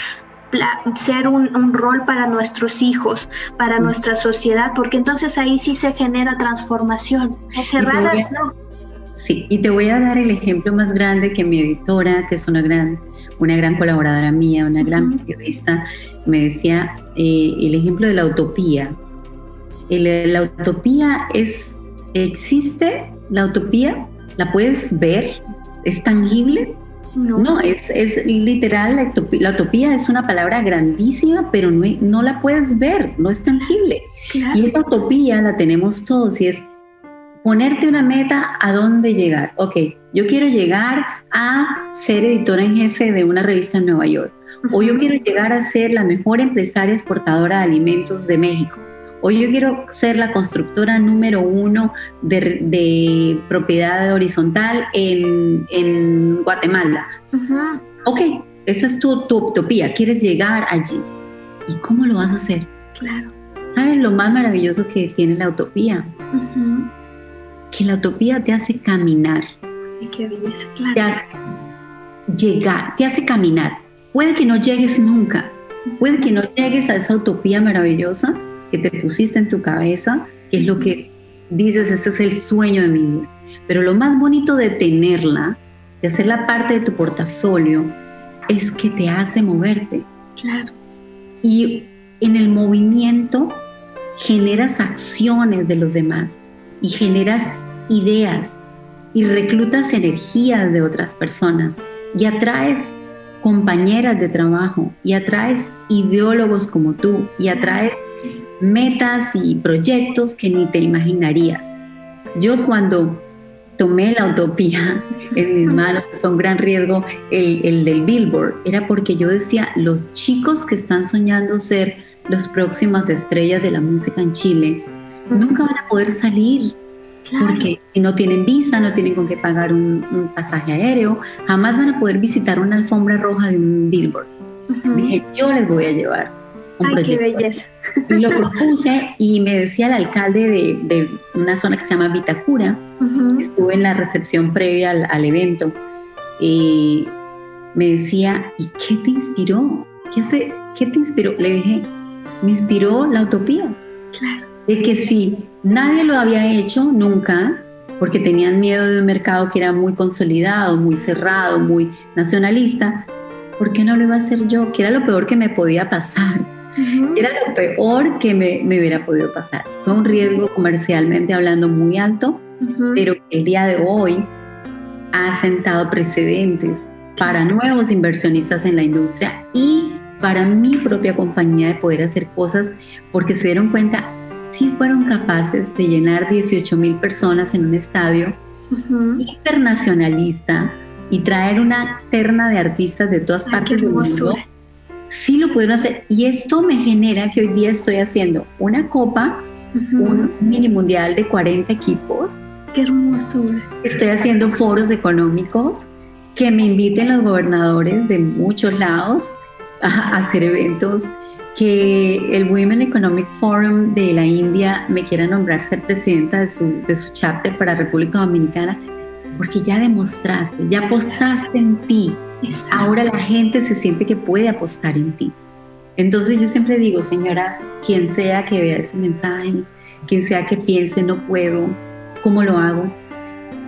ser un, rol para nuestros hijos, para mm. nuestra sociedad, porque entonces ahí sí se genera transformación. Cerradas, no. Sí, y te voy a dar el ejemplo más grande que mi editora, que es una gran, una gran colaboradora mía, una gran periodista, me decía eh, el ejemplo de la utopía. la utopía es, existe la utopía, la puedes ver, es tangible. No, es, es, literal, la utopía, la utopía, es una palabra grandísima, pero no, no la puedes ver, no es tangible. Y esa utopía la tenemos todos y es ponerte una meta a dónde llegar. Ok, yo quiero llegar a ser editora en jefe de una revista en Nueva York. O yo quiero llegar a ser la mejor empresaria exportadora de alimentos de México o yo quiero ser la constructora número uno de, propiedad horizontal en, Guatemala. Ok, esa es tu, utopía, quieres llegar allí. ¿Y cómo lo vas a hacer? Claro. ¿Sabes lo más maravilloso que tiene la utopía? Que la utopía te hace caminar. qué belleza, claro. Te hace llegar, te hace caminar. Puede que no llegues nunca, puede que no llegues a esa utopía maravillosa, que te pusiste en tu cabeza, que es lo que dices, este es el sueño de mi vida. Pero lo más bonito de tenerla, de hacerla parte de tu portafolio, es que te hace moverte. Claro. Y en el movimiento generas acciones de los demás y generas ideas y reclutas energías de otras personas y atraes compañeras de trabajo y atraes ideólogos como tú y atraes metas y proyectos que ni te imaginarías. Yo cuando tomé la utopía en mis manos, fue un gran riesgo, el, el, del Billboard, era porque yo decía, los chicos que están soñando ser las próximas estrellas de la música en Chile, nunca van a poder salir, porque si no tienen visa, no tienen con qué pagar un, pasaje aéreo, jamás van a poder visitar una alfombra roja de un Billboard. Dije, yo les voy a llevar Un Ay, qué belleza. Y lo propuse y me decía el alcalde de, una zona que se llama Vitacura, estuve en la recepción previa al, evento, y me decía, ¿y qué te inspiró? ¿Qué, hace, ¿Qué te inspiró? Le dije, me inspiró la utopía. Claro. De que si nadie lo había hecho nunca, porque tenían miedo de un mercado que era muy consolidado, muy cerrado, muy nacionalista, ¿por qué no lo iba a hacer yo? Que era lo peor que me podía pasar. Era lo peor que me, me, hubiera podido pasar. Fue un riesgo comercialmente hablando muy alto, pero el día de hoy ha sentado precedentes para nuevos inversionistas en la industria y para mi propia compañía de poder hacer cosas porque se dieron cuenta sí fueron capaces de llenar 18 mil personas en un estadio internacionalista y traer una terna de artistas de todas partes del mundo, sí lo pudieron hacer. Y esto me genera que hoy día estoy haciendo una copa, un mini mundial de 40 equipos. Qué hermosura. Estoy haciendo foros económicos que me inviten los gobernadores de muchos lados a hacer eventos que el Women Economic Forum de la India me quiera nombrar ser presidenta de su, de su chapter para República Dominicana, porque ya demostraste, ya apostaste en ti. Ahora la gente se siente que puede apostar en ti. Entonces yo siempre digo, señoras, quien sea que vea ese mensaje, quien sea que piense, no puedo, ¿cómo lo hago?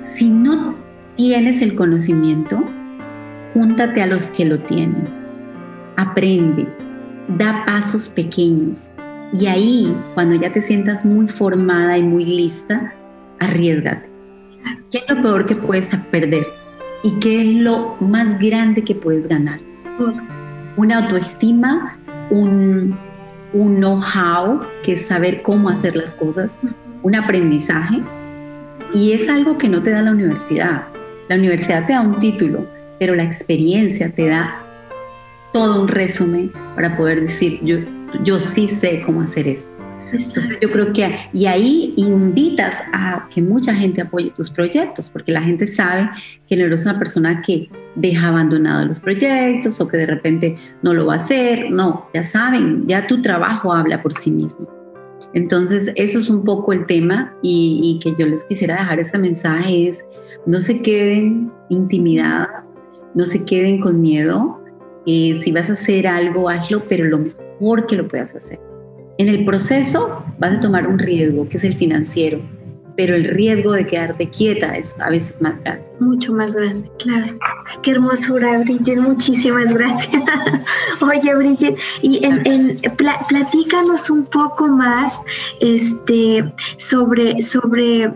Si no tienes el conocimiento, júntate a los que lo tienen. Aprende, da pasos pequeños y ahí, cuando ya te sientas muy formada y muy lista, arriesgate. ¿Qué es lo peor que puedes perder? ¿Y qué es lo más grande que puedes ganar? Una autoestima, un, un know-how, que es saber cómo hacer las cosas, un aprendizaje, y es algo que no te da la universidad. La universidad te da un título, pero la experiencia te da todo un resumen para poder decir, yo, yo sí sé cómo hacer esto. Yo creo que, y ahí invitas a que mucha gente apoye tus proyectos, porque la gente sabe que no eres una persona que deja abandonados los proyectos o que de repente no lo va a hacer, no, ya saben, ya tu trabajo habla por sí mismo. Entonces eso es un poco el tema y, y que yo les quisiera dejar este mensaje es, no se queden intimidadas, no se queden con miedo, eh, si vas a hacer algo, hazlo, pero lo mejor que lo puedas hacer. En el proceso vas a tomar un riesgo, que es el financiero, pero el riesgo de quedarte quieta es a veces más grande. Mucho más grande, claro. Qué hermosura, Bridget, muchísimas gracias. Oye, Bridget, y en, platícanos un poco más este, sobre, sobre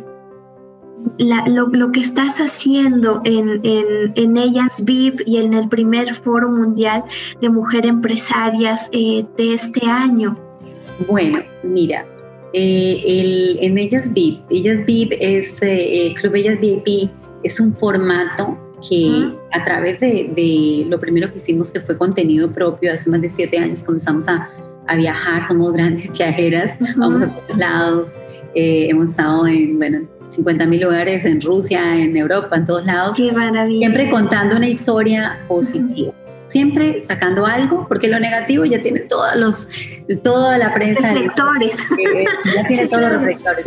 lo, que estás haciendo en, en, Ellas VIP y en el primer Foro Mundial de Mujeres Empresarias eh, de este año. Bueno, mira, eh, el, en Ellas VIP, Ellas VIP es, eh, Club Ellas VIP es un formato que a través de, lo primero que hicimos que fue contenido propio, hace más de siete años comenzamos a, a viajar, somos grandes viajeras, vamos a todos lados, hemos estado en, bueno, 50 mil lugares en Rusia, en Europa, en todos lados. Qué maravilla. Siempre contando una historia positiva. Siempre sacando algo, porque lo negativo ya tiene todos los, toda la prensa. Reflectores. ya tiene todos los reflectores.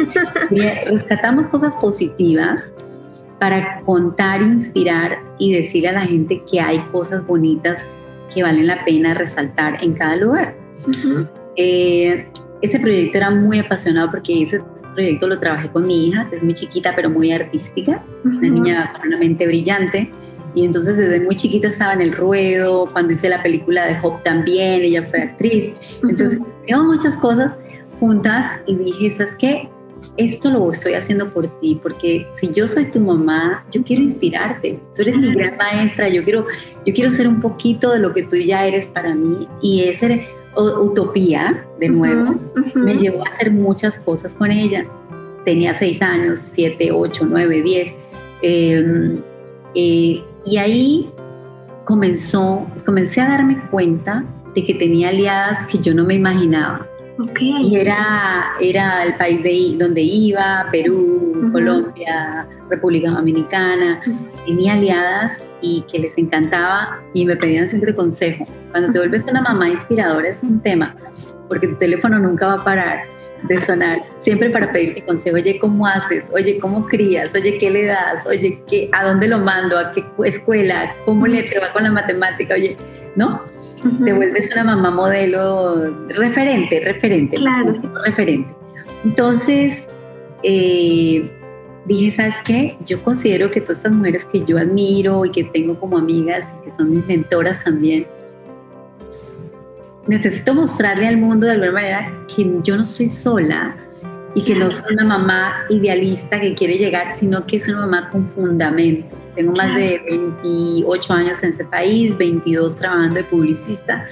rescatamos cosas positivas para contar, inspirar y decirle a la gente que hay cosas bonitas que valen la pena resaltar en cada lugar. Eh, ese proyecto era muy apasionado porque ese proyecto lo trabajé con mi hija, que es muy chiquita pero muy artística, una niña con una mente brillante. Y entonces desde muy chiquita estaba en el ruedo, cuando hice la película de Hope también, ella fue actriz. Entonces, tengo muchas cosas juntas y dije, ¿sabes qué? Esto lo estoy haciendo por ti, porque si yo soy tu mamá, yo quiero inspirarte. Tú eres mi gran maestra, yo quiero, yo quiero ser un poquito de lo que tú ya eres para mí. Y ese utopía, de nuevo, me llevó a hacer muchas cosas con ella. Tenía seis años, siete, ocho, nueve, diez. Em, eh, y ahí comenzó, comencé a darme cuenta de que tenía aliadas que yo no me imaginaba. Y era, era el país de, donde iba, Perú, Colombia, República Dominicana. Tenía aliadas y que les encantaba y me pedían siempre consejo. Cuando te vuelves una mamá inspiradora es un tema, porque tu teléfono nunca va a parar de sonar, siempre para pedirte consejo, oye, ¿cómo haces? Oye, ¿cómo crías? Oye, ¿qué le das? Oye, ¿qué, ¿a dónde lo mando? ¿A qué escuela? ¿Cómo le te va con la matemática? Oye, ¿no? Te vuelves una mamá modelo, referente, referente, claro. referente. Entonces, eh, dije, ¿sabes qué? Yo considero que todas estas mujeres que yo admiro y que tengo como amigas que son mis mentoras también, necesito mostrarle al mundo de alguna manera que yo no soy sola y que no soy una mamá idealista que quiere llegar, sino que es una mamá con fundamento. Tengo más de 28 años en ese país, 22 trabajando de publicista,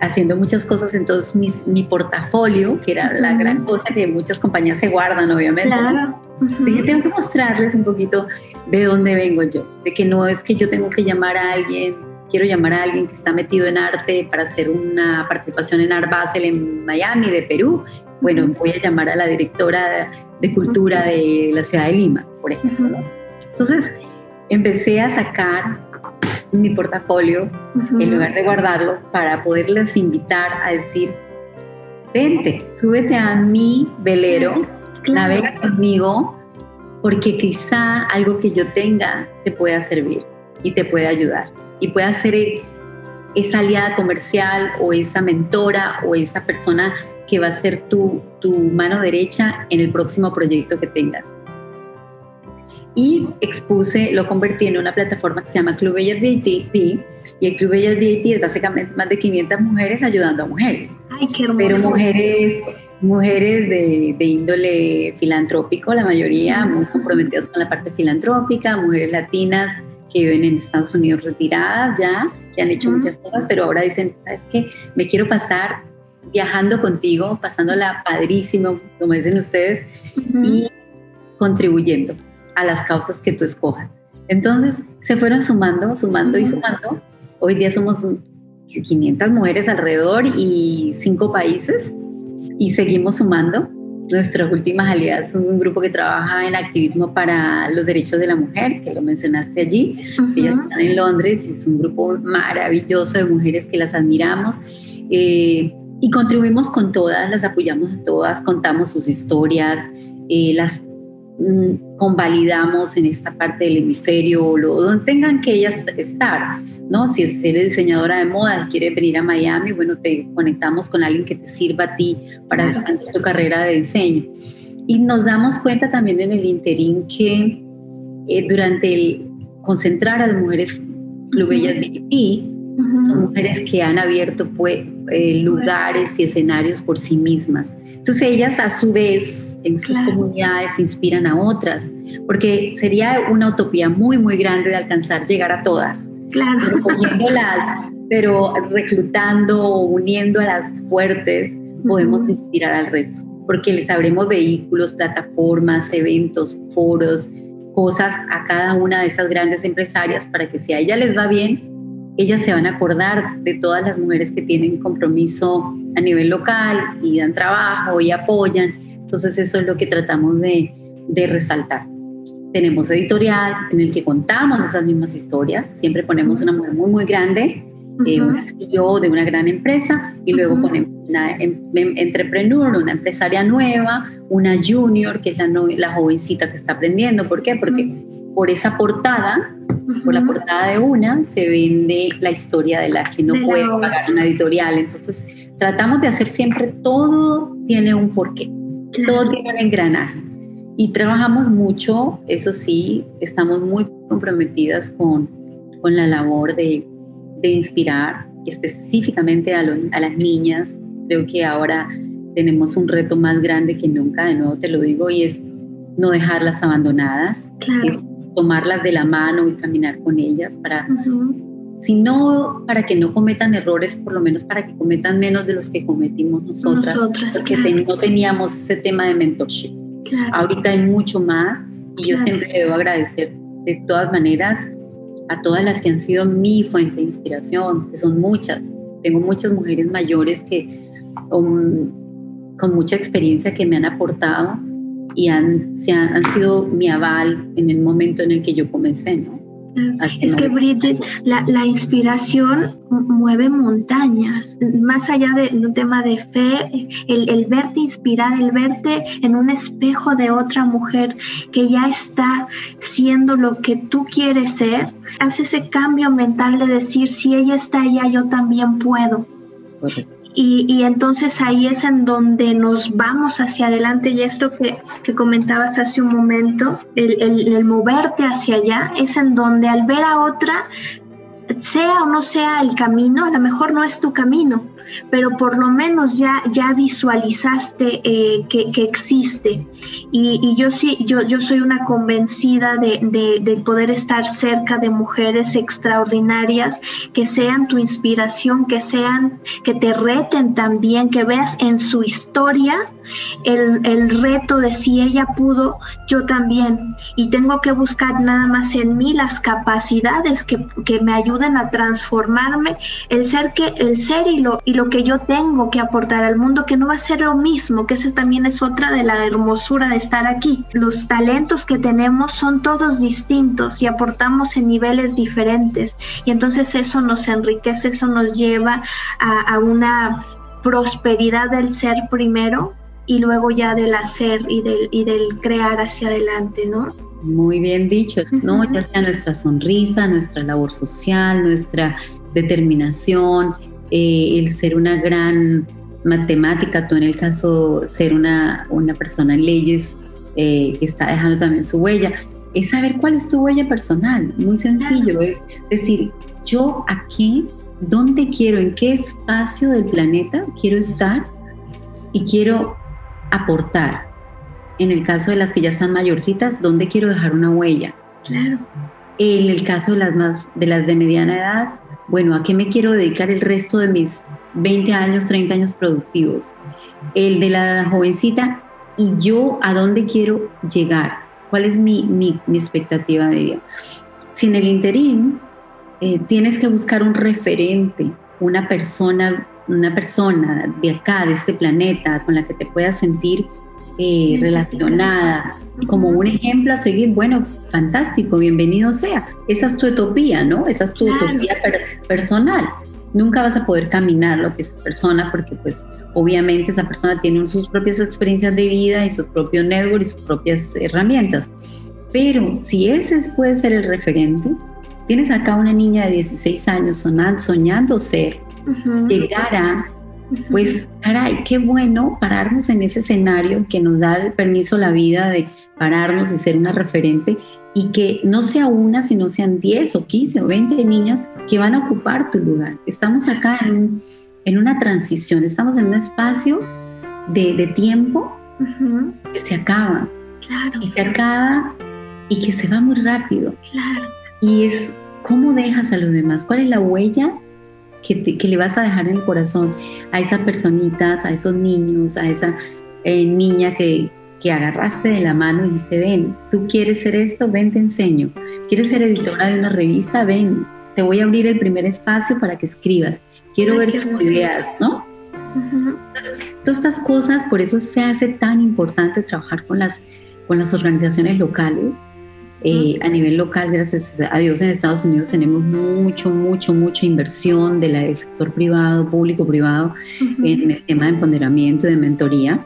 haciendo muchas cosas. Entonces, mi portafolio, que era la gran cosa que muchas compañías se guardan, obviamente. Claro. Dije, tengo que mostrarles un poquito de dónde vengo yo, de que no es que yo tengo que llamar a alguien quiero llamar a alguien que está metido en arte para hacer una participación en Art Basel en Miami, de Perú. Bueno, voy a llamar a la directora de cultura de la ciudad de Lima, por ejemplo. Entonces, empecé a sacar mi portafolio en lugar de guardarlo para poderles invitar a decir, vente, súbete a mi velero, navega conmigo, porque quizá algo que yo tenga te pueda servir y te pueda ayudar y pueda ser esa aliada comercial o esa mentora o esa persona que va a ser tu, tu mano derecha en el próximo proyecto que tengas. Y expuse, lo convertí en una plataforma que se llama Club Bellas VIP y el Club Bellas VIP es básicamente más de 500 mujeres ayudando a mujeres. Ay, qué hermoso. Pero mujeres, mujeres de, de índole filantrópico, la mayoría muy comprometidas con la parte filantrópica, mujeres latinas, que viven en Estados Unidos retiradas ya, que han hecho muchas cosas, pero ahora dicen, ¿sabes qué? Me quiero pasar viajando contigo, pasándola padrísimo, como dicen ustedes, y contribuyendo a las causas que tú escojas. Entonces se fueron sumando, sumando y sumando. Hoy día somos 500 mujeres alrededor y cinco países y seguimos sumando. Nuestras últimas aliadas son un grupo que trabaja en activismo para los derechos de la mujer, que lo mencionaste allí. Ellas están en Londres es un grupo maravilloso de mujeres que las admiramos. Eh, y contribuimos con todas, las apoyamos a todas, contamos sus historias, eh, las convalidamos en esta parte del hemisferio o donde tengan que ellas estar. ¿no? Si eres diseñadora de moda quieres venir a Miami, bueno, te conectamos con alguien que te sirva a ti para expandir tu carrera de diseño. Y nos damos cuenta también en el interín que eh, durante el concentrar a las mujeres Clubellas VIP, son mujeres que han abierto pues, eh, lugares y escenarios por sí mismas. Entonces ellas a su vez en sus comunidades inspiran a otras, porque sería una utopía muy, muy grande de alcanzar llegar a todas Claro. pero reclutando, uniendo a las fuertes, podemos inspirar al resto, porque les abrimos vehículos, plataformas, eventos, foros, cosas a cada una de estas grandes empresarias para que si a ella les va bien, ellas se van a acordar de todas las mujeres que tienen compromiso a nivel local y dan trabajo y apoyan. Entonces eso es lo que tratamos de, de resaltar. Tenemos editorial en el que contamos esas mismas historias. Siempre ponemos una mujer muy, muy grande, eh, una CEO de una gran empresa, y luego ponemos una em, em, entrepreneur, una empresaria nueva, una junior, que es la, la jovencita que está aprendiendo. ¿Por qué? Porque por esa portada, por la portada de una, se vende la historia de la que no puede pagar una editorial. Entonces, tratamos de hacer siempre todo tiene un porqué, todo tiene un engranaje. Y trabajamos mucho, eso sí, estamos muy comprometidas con, con la labor de, de inspirar específicamente a, a, las niñas. Creo que ahora tenemos un reto más grande que nunca, de nuevo te lo digo, y es no dejarlas abandonadas, es tomarlas de la mano y caminar con ellas para, si no para que no cometan errores, por lo menos para que cometan menos de los que cometimos nosotras, porque no teníamos ese tema de mentorship. Ahorita hay mucho más y yo siempre le debo agradecer de todas maneras a todas las que han sido mi fuente de inspiración, que son muchas. Tengo muchas mujeres mayores que con mucha experiencia que me han aportado y han, se han, sido mi aval en el momento en el que yo comencé, ¿no? Es que Bridget, la, la, inspiración mueve montañas, más allá de un tema de fe, el, el, verte inspirar, el verte en un espejo de otra mujer que ya está siendo lo que tú quieres ser, hace ese cambio mental de decir, si ella está allá, yo también puedo. Y, entonces ahí es en donde nos vamos hacia adelante. Y esto que, que comentabas hace un momento, el, el, moverte hacia allá, es en donde al ver a otra, sea o no sea el camino, a lo mejor no es tu camino, pero por lo menos ya, ya visualizaste eh, que, existe. Y, yo sí, yo, yo soy una convencida de, de, poder estar cerca de mujeres extraordinarias que sean tu inspiración, que sean, que te reten también, que veas en su historia el, el, reto de si ella pudo, yo también. Y tengo que buscar nada más en mí las capacidades que, que me ayuden a transformarme, el ser, que, el ser y, lo, y lo que yo tengo que aportar al mundo, que no va a ser lo mismo, que esa también es otra de la hermosura de estar aquí. Los talentos que tenemos son todos distintos y aportamos en niveles diferentes. Y entonces eso nos enriquece, eso nos lleva a, a una prosperidad del ser primero y luego ya del hacer y del, y del crear hacia adelante, ¿no? Muy bien dicho, ¿no? Ya sea nuestra sonrisa, nuestra labor social, nuestra determinación, eh, el ser una gran matemática, tú en el caso ser una, una persona en leyes eh, que está dejando también su huella, es saber cuál es tu huella personal, muy sencillo, es decir, yo aquí, dónde quiero, en qué espacio del planeta quiero estar y quiero aportar. En el caso de las que ya están mayorcitas, ¿dónde quiero dejar una huella? Claro. En el caso de las más de las de mediana edad, bueno, ¿a qué me quiero dedicar el resto de mis 20 años, 30 años productivos? El de la jovencita y yo a dónde quiero llegar, cuál es mi, mi, expectativa de vida. Si en el interín eh, tienes que buscar un referente, una persona una persona de acá, de este planeta, con la que te puedas sentir eh, relacionada, como un ejemplo a seguir, bueno, fantástico, bienvenido sea. Esa es tu utopía, ¿no? Esa es tu utopía personal. Nunca vas a poder caminar lo que esa persona, porque pues obviamente esa persona tiene sus propias experiencias de vida y su propio network y sus propias herramientas. Pero si ese puede ser el referente, tienes acá una niña de 16 años soñando ser llegara, pues, caray, qué bueno pararnos en ese escenario que nos da el permiso la vida de pararnos y ser una referente y que no sea una, sino sean 10 o 15 o 20 niñas que van a ocupar tu lugar. Estamos acá en, en una transición, estamos en un espacio de, de tiempo que se acaba. Claro. Y se acaba y que se va muy rápido. Claro. Y es cómo dejas a los demás, cuál es la huella que, le vas a dejar en el corazón a esas personitas, a esos niños, a esa eh, niña que, que agarraste de la mano y dijiste, ven, tú quieres ser esto, ven, te enseño. ¿Quieres ser editora de una revista? Ven, te voy a abrir el primer espacio para que escribas. Quiero ver tus ideas, ¿no? todas estas cosas, por eso se hace tan importante trabajar con las, con las organizaciones locales, eh, a nivel local, gracias a Dios, en Estados Unidos tenemos mucho, mucho, mucha inversión del sector privado, público-privado, en el tema de empoderamiento y de mentoría.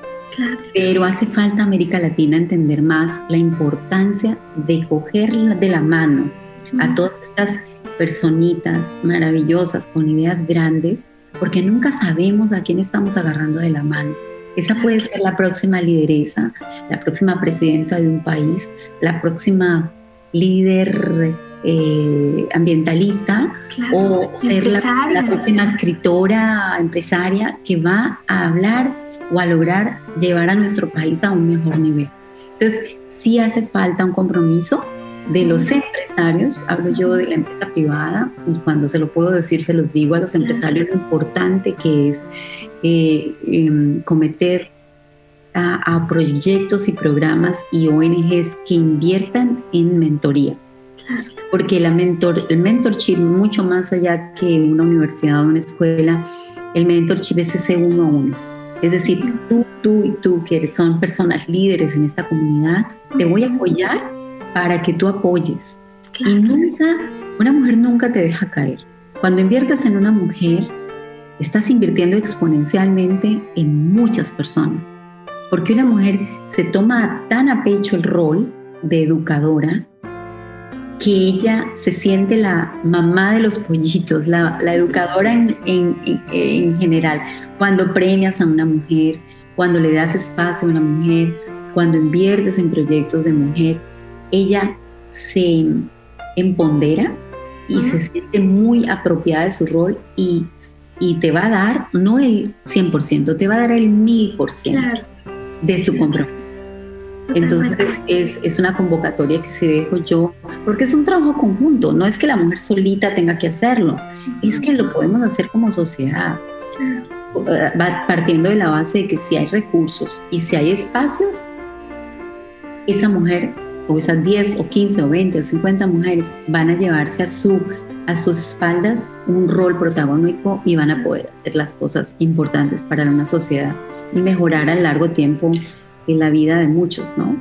Pero hace falta América Latina entender más la importancia de coger de la mano a todas estas personitas maravillosas con ideas grandes, porque nunca sabemos a quién estamos agarrando de la mano. Esa puede ser la próxima lideresa, la próxima presidenta de un país, la próxima líder eh, ambientalista o ser la, próxima escritora, empresaria que va a hablar o a lograr llevar a nuestro país a un mejor nivel. Entonces, sí hace falta un compromiso de los empresarios, hablo yo de la empresa privada, y cuando se lo puedo decir, se los digo a los empresarios lo importante que es eh, em, cometer a, proyectos y programas y ONGs que inviertan en mentoría. Porque la mentor, el mentorship, mucho más allá que una universidad o una escuela, el mentorship es ese uno a uno. Es decir, tú, tú y tú, que son personas líderes en esta comunidad, te voy a apoyar para que tú apoyes. Y nunca, una mujer nunca te deja caer. Cuando inviertes en una mujer, estás invirtiendo exponencialmente en muchas personas. Porque una mujer se toma tan a pecho el rol de educadora que ella se siente la mamá de los pollitos, la, educadora en, en, general. Cuando premias a una mujer, cuando le das espacio a una mujer, cuando inviertes en proyectos de mujer, ella se empodera y se siente muy apropiada de su rol y, y, te va a dar, no el 100%, te va a dar el 1000% de su compromiso. Entonces es, es, una convocatoria que se dejo yo, porque es un trabajo conjunto, no es que la mujer solita tenga que hacerlo, es que lo podemos hacer como sociedad, partiendo de la base de que si hay recursos y si hay espacios, esa mujer o esas 10 o 15 o 20 o 50 mujeres van a llevarse a, su, a sus espaldas un rol protagónico y van a poder hacer las cosas importantes para una sociedad y mejorar a largo tiempo en la vida de muchos, ¿no?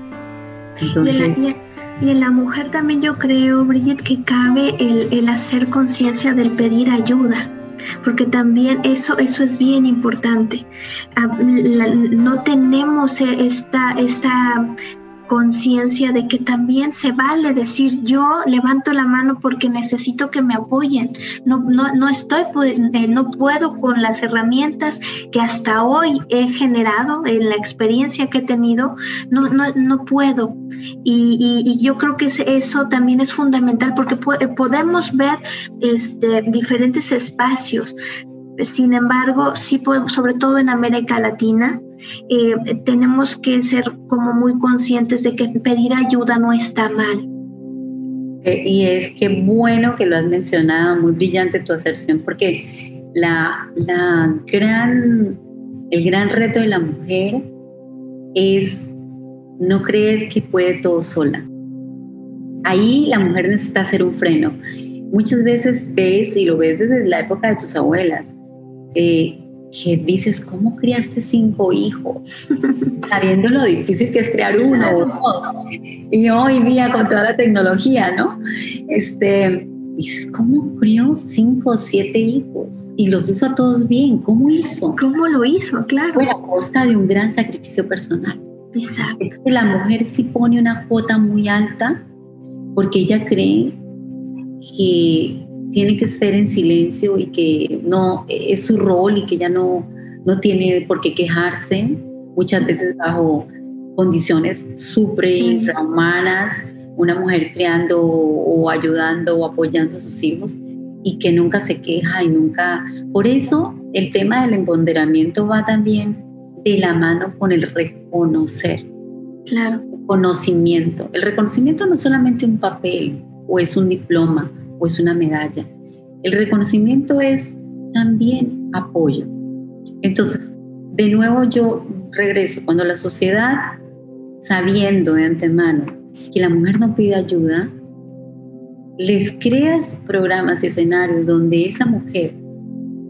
Entonces, y, en la mujer también yo creo, Brigitte, que cabe el, el hacer conciencia del pedir ayuda porque también eso, eso es bien importante. Ah, no tenemos esta, esta conciencia de que también se vale decir yo levanto la mano porque necesito que me apoyen. No, no, no estoy, eh, no puedo con las herramientas que hasta hoy he generado en la experiencia que he tenido, no, no, no puedo. Y, yo creo que eso también es fundamental porque podemos ver este, diferentes espacios, sin embargo, sí, sobre todo en América Latina, eh, tenemos que ser como muy conscientes de que pedir ayuda no está mal. Eh, y es que bueno que lo has mencionado, muy brillante tu aserción, porque la, la gran, el gran reto de la mujer es no creer que puede todo sola. Ahí la mujer necesita hacer un freno. Muchas veces ves, y lo ves desde la época de tus abuelas, eh, que dices, ¿cómo criaste cinco hijos? Sabiendo lo difícil que es crear uno o dos. Y hoy día con toda la tecnología, ¿no? Este, ¿cómo crió cinco o siete hijos? Y los hizo a todos bien. ¿Cómo hizo? ¿Cómo lo hizo? Claro. Fue a costa de un gran sacrificio personal. Exacto. Es que la mujer sí pone una cuota muy alta porque ella cree que tiene que ser en silencio y que no es su rol y que ella no, no tiene por qué quejarse, muchas veces bajo condiciones súper infrahumanas, una mujer creando o ayudando o apoyando a sus hijos y que nunca se queja y nunca... Por eso el tema del empoderamiento va también de la mano con el reconocer. Claro. Conocimiento. El reconocimiento no es solamente un papel o es un diploma o es una medalla. El reconocimiento es también apoyo. Entonces, de nuevo yo regreso, cuando la sociedad, sabiendo de antemano que la mujer no pide ayuda, les creas programas y escenarios donde esa mujer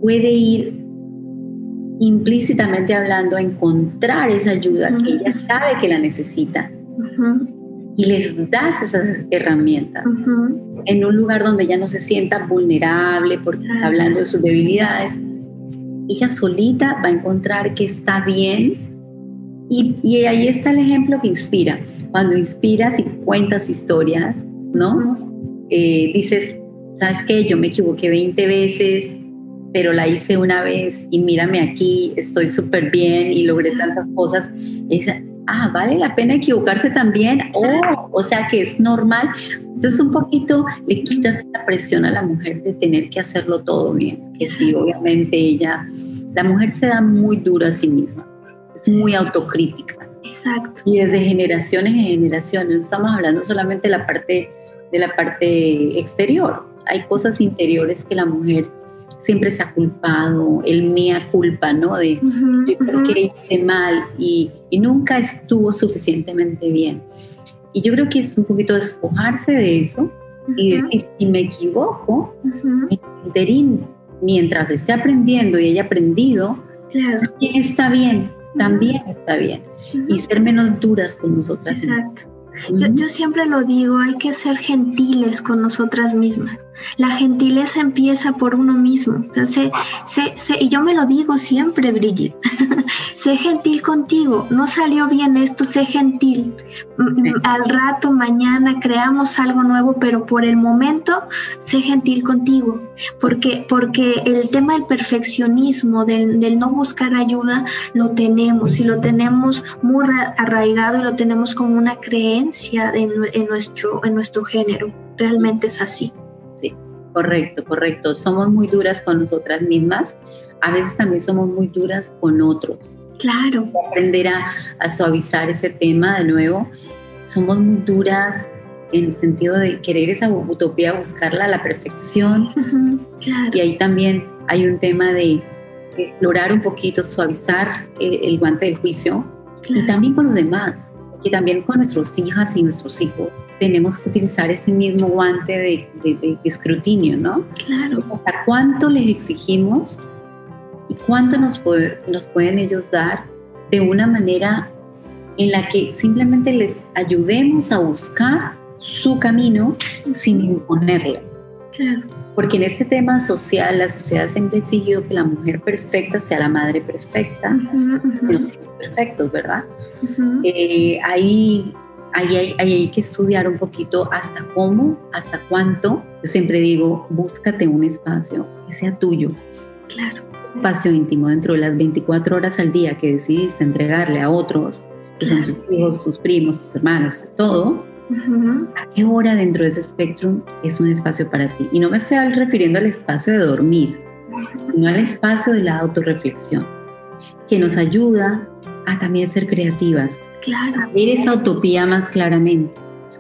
puede ir implícitamente hablando a encontrar esa ayuda que ella sabe que la necesita y les das esas herramientas en un lugar donde ella no se sienta vulnerable porque está hablando de sus debilidades, ella solita va a encontrar que está bien y, y, ahí está el ejemplo que inspira. Cuando inspiras y cuentas historias, ¿no? Eh, dices, ¿sabes qué? Yo me equivoqué 20 veces, pero la hice una vez y mírame aquí, estoy súper bien y logré tantas cosas. Y ah, vale la pena equivocarse también, oh, o sea que es normal. Entonces un poquito le quitas la presión a la mujer de tener que hacerlo todo bien, que sí, obviamente ella, la mujer se da muy dura a sí misma, es muy autocrítica. Exacto. Y desde generaciones en generaciones, no estamos hablando solamente de la parte, de la parte exterior, hay cosas interiores que la mujer siempre se ha culpado, el mía culpa, ¿no? De yo creo que hice mal y, y, nunca estuvo suficientemente bien. Y yo creo que es un poquito despojarse de eso y decir, si me equivoco, interín, mientras esté aprendiendo y haya aprendido, también está bien, también está bien. Y ser menos duras con nosotras. Exacto. yo, siempre lo digo, hay que ser gentiles con nosotras mismas. La gentileza empieza por uno mismo. y yo me lo digo siempre, Brigitte. sé gentil contigo. No salió bien esto, sé gentil. Al rato, mañana, creamos algo nuevo, pero por el momento, sé gentil contigo. Porque, porque el tema del perfeccionismo, del, del no buscar ayuda, lo tenemos y lo tenemos muy arraigado y lo tenemos como una creencia en, en nuestro, en nuestro género. Realmente es así. Correcto, correcto. Somos muy duras con nosotras mismas. A veces también somos muy duras con otros. Claro. Aprender a, suavizar ese tema de nuevo. Somos muy duras en el sentido de querer esa utopía, buscarla a la perfección. claro. Y ahí también hay un tema de explorar un poquito, suavizar el, guante del juicio y también con los demás y también con nuestras hijas y nuestros hijos tenemos que utilizar ese mismo guante de, escrutinio, ¿no? Claro. ¿Hasta cuánto les exigimos y cuánto nos, nos pueden ellos dar de una manera en la que simplemente les ayudemos a buscar su camino sin imponerle? Claro. Porque en este tema social, la sociedad siempre ha exigido que la mujer perfecta sea la madre perfecta, los hijos perfectos, ¿verdad? Eh, ahí, ahí, hay que estudiar un poquito hasta cómo, hasta cuánto. Yo siempre digo, búscate un espacio que sea tuyo. Claro. espacio íntimo dentro de las 24 horas al día que decidiste entregarle a otros, que son tus hijos, tus primos, tus hermanos, todo ¿A qué hora dentro de ese espectro es un espacio para ti? Y no me estoy refiriendo al espacio de dormir, sino al espacio de la autorreflexión, que nos ayuda a también ser creativas, claro. a ver esa utopía más claramente.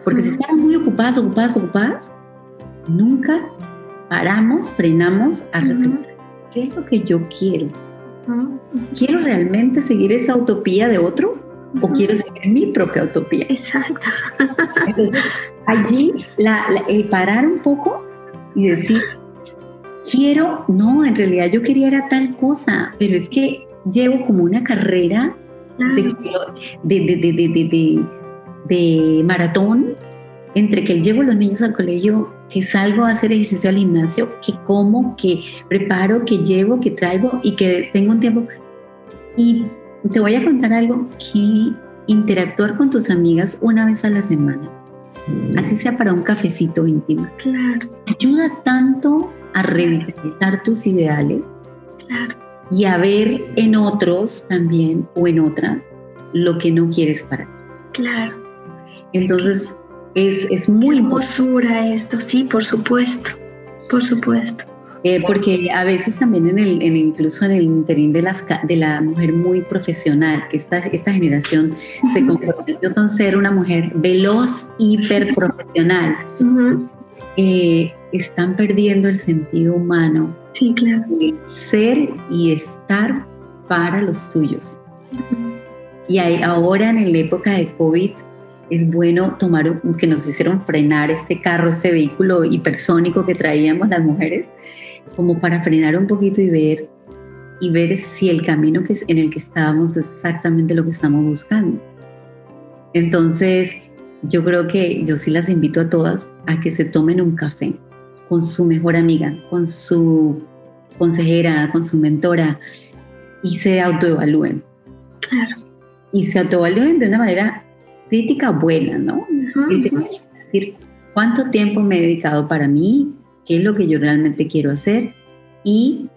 Porque si estamos muy ocupadas, ocupadas, ocupadas, nunca paramos, frenamos a reflexionar. ¿Qué es lo que yo quiero? ¿Quiero realmente seguir esa utopía de otro? o quiero seguir mi propia utopía. Exacto. Entonces, allí el parar un poco y decir, quiero, no, en realidad yo quería era tal cosa, pero es que llevo como una carrera de, de, de, maratón entre que llevo los niños al colegio, que salgo a hacer ejercicio al gimnasio, que como, que preparo, que llevo, que traigo y que tengo un tiempo. Y te voy a contar algo que interactuar con tus amigas una vez a la semana, así sea para un cafecito íntimo, claro. ayuda tanto a revitalizar tus ideales claro. y a ver en otros también o en otras lo que no quieres para ti. Claro. Entonces es, es muy hermosura esto, sí, por supuesto, por supuesto. Eh, porque a veces también en el, incluso en el interín de, las, de la mujer muy profesional, que esta, esta generación se comprometió con ser una mujer veloz, hiper profesional, eh, están perdiendo el sentido humano sí, claro. de ser y estar para los tuyos. Y ahora en la época de COVID es bueno tomar, que nos hicieron frenar este carro, este vehículo hipersónico que traíamos las mujeres, como para frenar un poquito y ver y ver si el camino que en el que estábamos es exactamente lo que estamos buscando. Entonces, yo creo que yo sí las invito a todas a que se tomen un café con su mejor amiga, con su consejera, con su mentora y se autoevalúen. Claro. Y se autoevalúen de una manera crítica buena, ¿no? Es decir, ¿cuánto tiempo me he dedicado para mí? Qué es lo que yo realmente quiero hacer y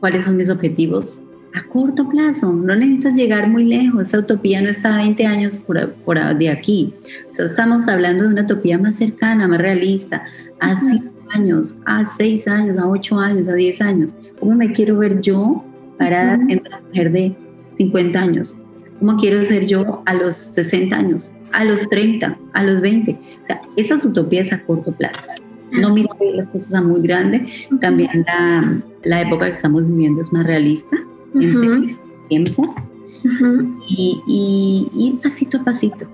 cuáles son mis objetivos a corto plazo. No necesitas llegar muy lejos. Esa utopía no está a 20 años por, por de aquí. estamos hablando de una utopía más cercana, más realista, a 5 años, a 6 años, a 8 años, a 10 años. ¿Cómo me quiero ver yo para ser una mujer de 50 años? ¿Cómo quiero ser yo a los 60 años, a los 30, a los 20? O sea, esas utopías a corto plazo no mira las cosas a muy grande. También la, la, época que estamos viviendo es más realista en tiempo y, y, ir pasito a pasito.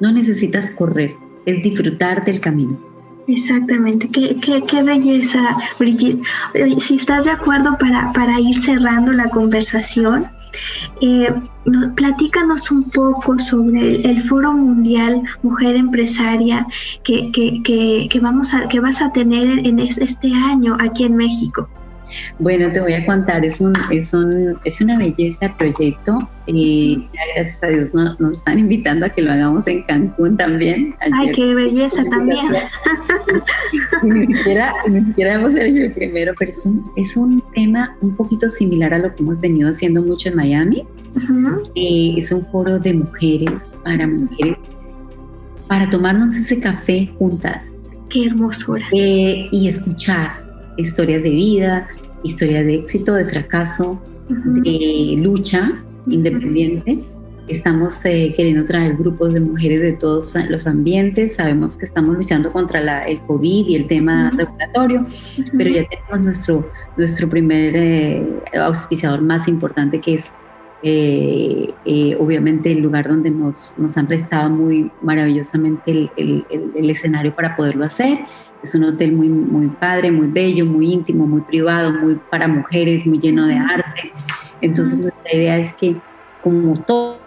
No necesitas correr, es disfrutar del camino. Exactamente, qué, qué, qué, belleza, Brigitte. Si estás de acuerdo para, para ir cerrando la conversación, eh, platícanos un poco sobre el, Foro Mundial Mujer Empresaria que, que, que, vamos a, que vas a tener en este año aquí en México. Bueno, te voy a contar, es, un, es, un, es una belleza el proyecto y gracias a Dios nos están invitando a que lo hagamos en Cancún también. Ay, qué belleza también. ni, siquiera, ni siquiera hemos hecho el primero, pero es un, es un tema un poquito similar a lo que hemos venido haciendo mucho en Miami. Eh, es un foro de mujeres, para mujeres, para tomarnos ese café juntas. Qué hermosura. Eh, y escuchar historias de vida, historias de éxito, de fracaso, de lucha independiente. Estamos eh, queriendo traer grupos de mujeres de todos los ambientes. Sabemos que estamos luchando contra la, el COVID y el tema regulatorio, pero ya tenemos nuestro, nuestro primer eh, auspiciador más importante que es eh, obviamente el lugar donde nos, nos han prestado muy maravillosamente el, el, el, escenario para poderlo hacer. Es un hotel muy, muy padre, muy bello, muy íntimo, muy privado, muy para mujeres, muy lleno de arte. Entonces nuestra idea es que como todo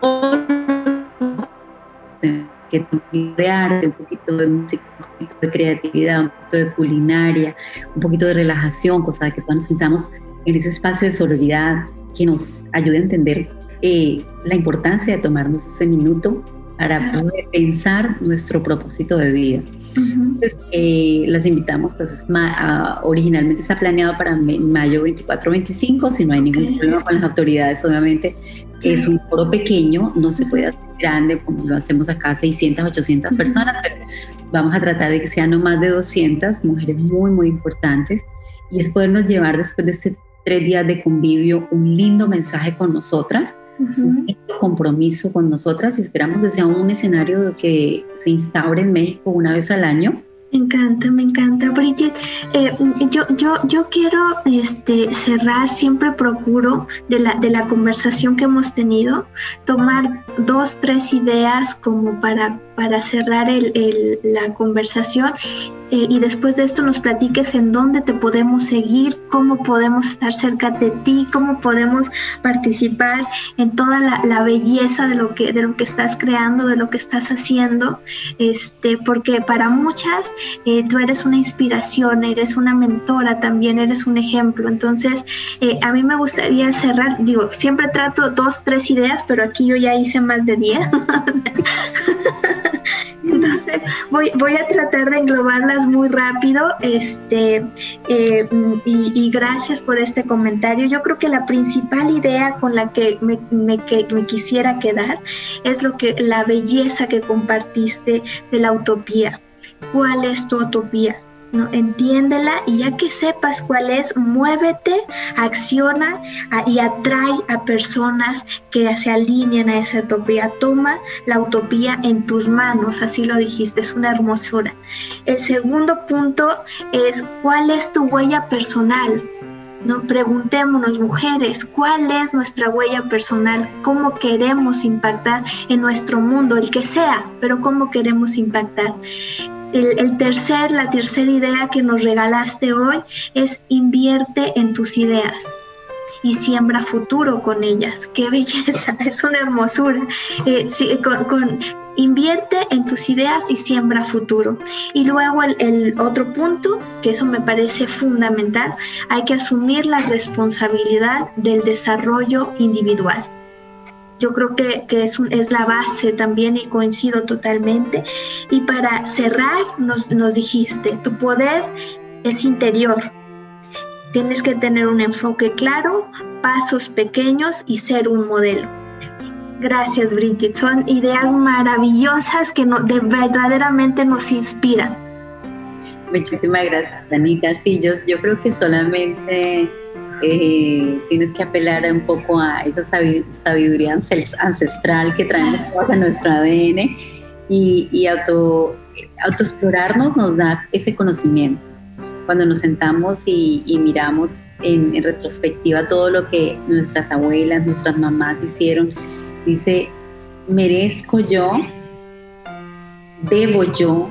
que un poquito de arte, un poquito de música, un poquito de creatividad, un poquito de culinaria, un poquito de relajación, cosa que nos sintamos en ese espacio de sororidad que nos ayude a entender eh, la importancia de tomarnos ese minuto para poder pensar nuestro propósito de vida. Entonces, eh, las invitamos, pues originalmente está planeado para mayo 24-25, si no hay ningún problema con las autoridades, obviamente, es un foro pequeño, no se puede hacer grande como lo hacemos acá, 600, 800 personas, pero vamos a tratar de que sean no más de 200 mujeres muy, muy importantes y es podernos llevar después de estos tres días de convivio un lindo mensaje con nosotras un compromiso con nosotras y esperamos que sea un escenario que se instaure en México una vez al año. Me encanta, me encanta, Bridget. Eh, yo, yo, yo quiero este, cerrar, siempre procuro de la, de la conversación que hemos tenido, tomar dos, tres ideas como para, para cerrar el, el, la conversación eh, y después de esto nos platiques en dónde te podemos seguir, cómo podemos estar cerca de ti, cómo podemos participar en toda la, belleza de lo que de lo que estás creando, de lo que estás haciendo, este, porque para muchas eh, tú eres una inspiración, eres una mentora, también eres un ejemplo. Entonces, eh, a mí me gustaría cerrar, digo, siempre trato dos, tres ideas, pero aquí yo ya hice más de diez. Entonces, voy, voy a tratar de englobarlas muy rápido este, eh, y, gracias por este comentario. Yo creo que la principal idea con la que me, que me quisiera quedar es lo que la belleza que compartiste de la utopía. ¿Cuál es tu utopía? ¿No? Entiéndela y ya que sepas cuál es, muévete, acciona y atrae a personas que se alinean a esa utopía. Toma la utopía en tus manos, así lo dijiste, es una hermosura. El segundo punto es cuál es tu huella personal. ¿no? Preguntémonos, mujeres, ¿cuál es nuestra huella personal? ¿Cómo queremos impactar en nuestro mundo, el que sea, pero cómo queremos impactar? El, tercer, la tercera idea que nos regalaste hoy es invierte en tus ideas y siembra futuro con ellas. ¡Qué belleza! Es una hermosura. Eh, con, invierte en tus ideas y siembra futuro. Y luego el, el, otro punto, que eso me parece fundamental, hay que asumir la responsabilidad del desarrollo individual yo creo que, es, es, la base también y coincido totalmente. Y para cerrar, nos, nos dijiste, tu poder es interior. Tienes que tener un enfoque claro, pasos pequeños y ser un modelo. Gracias, Bridget. Son ideas maravillosas que no, de, verdaderamente nos inspiran. Muchísimas gracias, Danita. Sí, yo creo que solamente eh, tienes que apelar un poco a esa sabiduría ancestral que traemos en nuestro ADN y, auto, autoexplorarnos nos da ese conocimiento. Cuando nos sentamos y, miramos en, en, retrospectiva todo lo que nuestras abuelas, nuestras mamás hicieron, dice, merezco yo, debo yo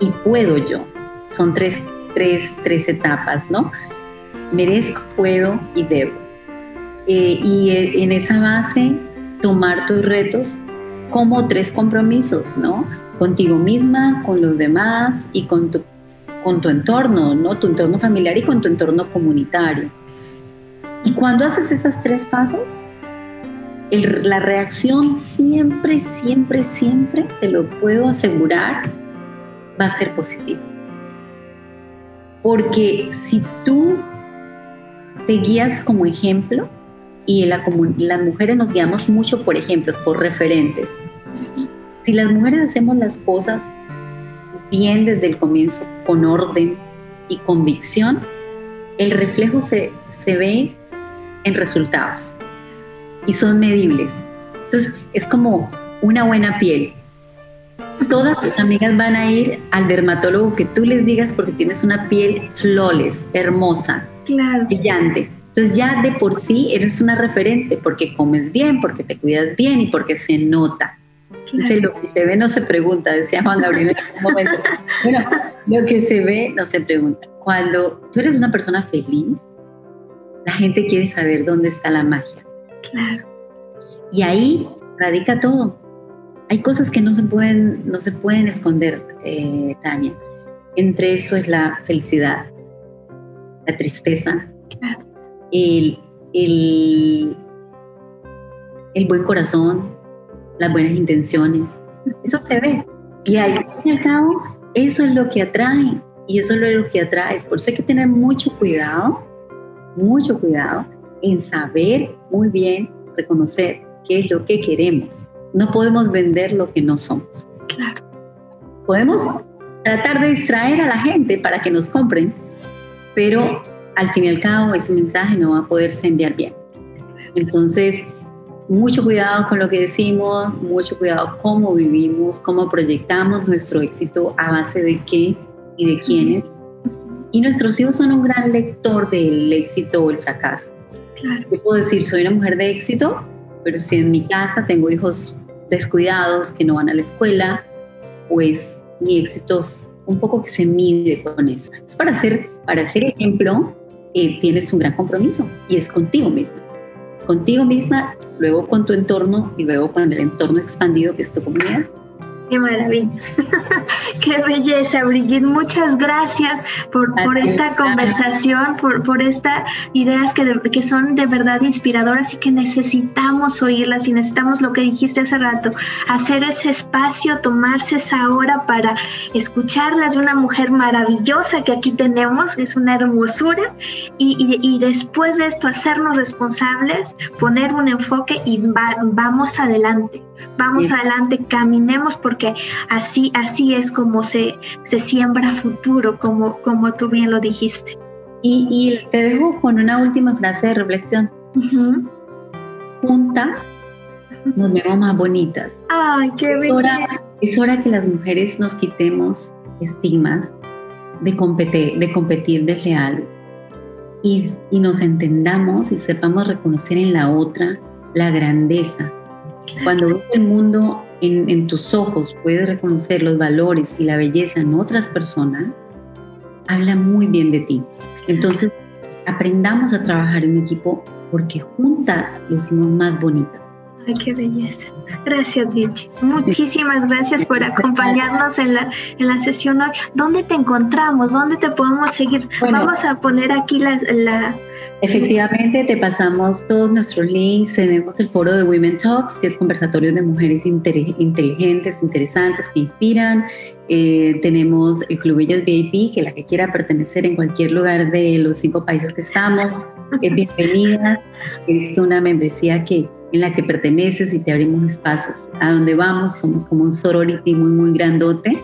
y puedo yo. Son tres, tres, tres etapas, ¿no? Merezco, puedo y debo. Eh, y eh, en esa base tomar tus retos como tres compromisos, ¿no? Contigo misma, con los demás y con tu, con tu entorno, ¿no? Tu entorno familiar y con tu entorno comunitario. Y cuando haces esos tres pasos, la reacción siempre, siempre, siempre, te lo puedo asegurar, va a ser positiva. Porque si tú te guías como ejemplo, y la, las mujeres nos guiamos mucho por ejemplos, por referentes. Si las mujeres hacemos las cosas bien desde el comienzo, con orden y convicción, el reflejo se, se ve en resultados y son medibles. Entonces es como una buena piel. Todas tus amigas van a ir al dermatólogo que tú les digas porque tienes una piel flawless, hermosa, brillante. Entonces ya de por sí eres una referente porque comes bien, porque te cuidas bien y porque se nota. Dice, lo que se ve no se pregunta, decía Juan Gabriel en algún momento. Bueno, lo que se ve no se pregunta. Cuando tú eres una persona feliz, la gente quiere saber dónde está la magia. Claro. Y ahí radica todo. Hay cosas que no se pueden, no se pueden esconder, eh, Tania. Entre eso es la felicidad, la tristeza, el, el, el buen corazón, las buenas intenciones. Eso se ve. Y al fin y al cabo, eso es lo que atrae. Y eso es lo que atrae. Por eso hay que tener mucho cuidado, mucho cuidado en saber muy bien, reconocer qué es lo que queremos. No podemos vender lo que no somos. Claro. Podemos tratar de distraer a la gente para que nos compren, pero al fin y al cabo ese mensaje no va a poderse enviar bien. Entonces, mucho cuidado con lo que decimos, mucho cuidado cómo vivimos, cómo proyectamos nuestro éxito a base de qué y de quiénes. Y nuestros hijos son un gran lector del éxito o el fracaso. Claro. Yo puedo decir, soy una mujer de éxito, pero si en mi casa tengo hijos descuidados que no van a la escuela, pues mi éxito un poco que se mide con eso. Es para hacer, para hacer ejemplo, eh, tienes un gran compromiso y es contigo misma. Contigo misma, luego con tu entorno y luego con el entorno expandido que es tu comunidad. Qué maravilla. Qué belleza, Brigitte. Muchas gracias por, por esta conversación, por, por estas ideas que, que son de verdad inspiradoras y que necesitamos oírlas y necesitamos lo que dijiste hace rato, hacer ese espacio, tomarse esa hora para escucharlas de una mujer maravillosa que aquí tenemos, es una hermosura, y, y, después de esto hacernos responsables, poner un enfoque y vamos adelante, vamos adelante, caminemos por porque así, así es como se, se siembra futuro, como, como tú bien lo dijiste. Y, te dejo con una última frase de reflexión. Juntas nos vemos más bonitas. Ay, qué es hora, es hora que las mujeres nos quitemos estigmas de competir, de competir desleales y, y nos entendamos y sepamos reconocer en la otra la grandeza. Cuando ves el mundo en, tus ojos puedes reconocer los valores y la belleza en otras personas, habla muy bien de ti. Entonces, aprendamos a trabajar en equipo porque juntas lo hicimos más bonitas. Ay, qué belleza. Gracias, Vichy. Muchísimas gracias por acompañarnos en la, en la sesión hoy. ¿Dónde te encontramos? ¿Dónde te podemos seguir? Vamos a poner aquí la, la Efectivamente, te pasamos todos nuestros links. Tenemos el foro de Women Talks, que es conversatorios de mujeres inteligentes, interesantes, que inspiran. Eh, tenemos el Club Ellas VIP, que la que quiera pertenecer en cualquier lugar de los cinco países que estamos, es bienvenida. Es una membresía que en la que perteneces y te abrimos espacios a donde vamos. Somos como un sorority muy, muy grandote.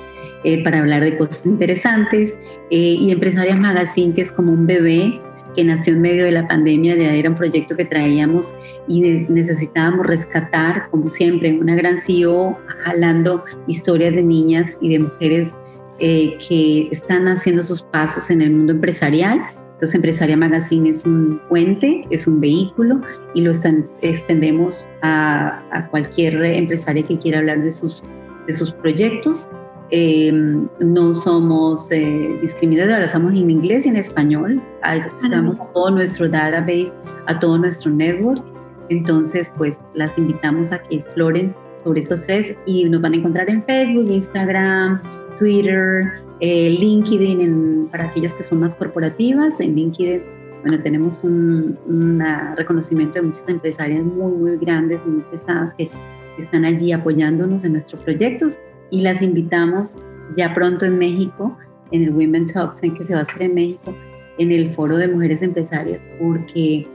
Eh, para hablar de cosas interesantes eh, y Empresarias Magazine, que es como un bebé que nació en medio de la pandemia, ya era un proyecto que traíamos y necesitábamos rescatar, como siempre, una gran CEO jalando historias de niñas y de mujeres eh, que están haciendo sus pasos en el mundo empresarial. Entonces, Empresaria Magazine es un puente, es un vehículo y lo extendemos a, a cualquier empresaria que quiera hablar de sus, de sus proyectos. Em, no somos eh, discriminadores, estamos en inglés y en español, estamos a todo nuestro database, a todo nuestro network. Entonces, pues las invitamos a que exploren sobre esos tres y nos van a encontrar en Facebook, Instagram, Twitter, eh, LinkedIn para aquellas que son más corporativas. En LinkedIn, bueno, tenemos un, reconocimiento de muchas empresarias muy, muy grandes, muy pesadas que están allí apoyándonos en nuestros proyectos y las invitamos ya pronto en México, en el Women Talks, en que se va a hacer en México, en el Foro de Mujeres Empresarias, porque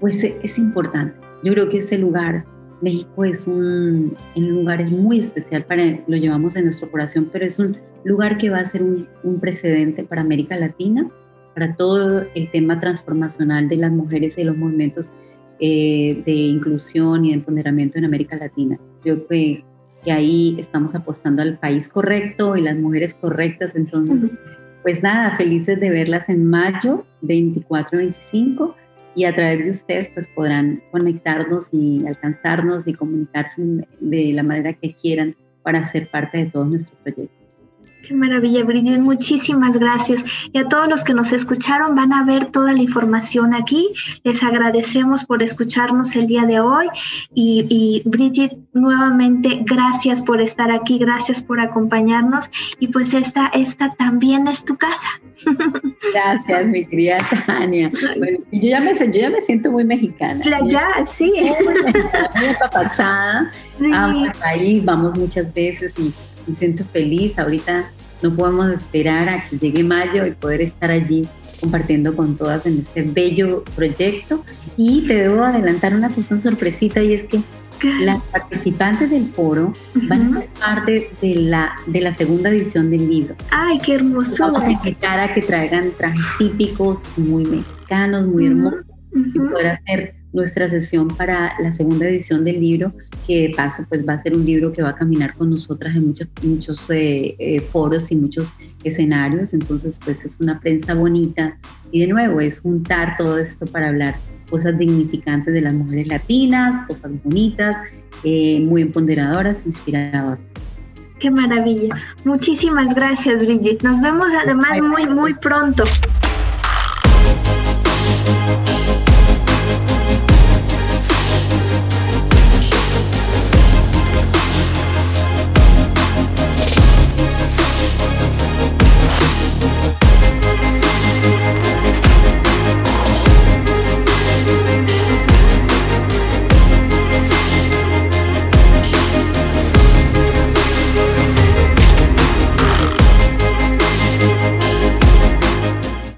pues es importante. Yo creo que ese lugar, México es un, un lugar es muy especial para, lo llevamos en nuestra corazón, pero es un lugar que va a ser un, un precedente para América Latina, para todo el tema transformacional de las mujeres y los movimientos eh, de inclusión y de empoderamiento en América Latina. Creo que, que, ahí estamos apostando al país correcto y las mujeres correctas. Entonces, pues nada, felices de verlas en mayo 24-25 y a través de ustedes pues podrán conectarnos y alcanzarnos y comunicarse de la manera que quieran para ser parte de todos nuestros proyectos. Qué maravilla, Brigitte. Muchísimas gracias. Y a todos los que nos escucharon van a ver toda la información aquí. Les agradecemos por escucharnos el día de hoy. Y, y Brigitte, nuevamente, gracias por estar aquí, gracias por acompañarnos. Y pues esta, esta también es tu casa. Gracias, mi querida Tania. Bueno, yo ya me, yo ya me siento muy mexicana. La, ya, sí. Muy apapachada. Sí. Amo el país, vamos muchas veces y me siento feliz. Ahorita no podemos esperar a que llegue mayo y poder estar allí compartiendo con todas en este bello proyecto. Y te debo adelantar una cosa sorpresita y es que las participantes del foro van a ser parte de la, de la segunda edición del libro. ¡Ay, qué hermoso! Vamos a invitar a que traigan trajes típicos muy mexicanos, muy hermosos, y poder hacer nuestra sesión para la segunda edición del libro, que de paso pues va a ser un libro que va a caminar con nosotras en muchos, muchos eh, eh, foros y muchos escenarios, entonces pues es una prensa bonita y de nuevo es juntar todo esto para hablar cosas dignificantes de las mujeres latinas, cosas bonitas, eh, muy empoderadoras, inspiradoras. Qué maravilla. Muchísimas gracias, Brigitte. Nos vemos además muy, muy pronto.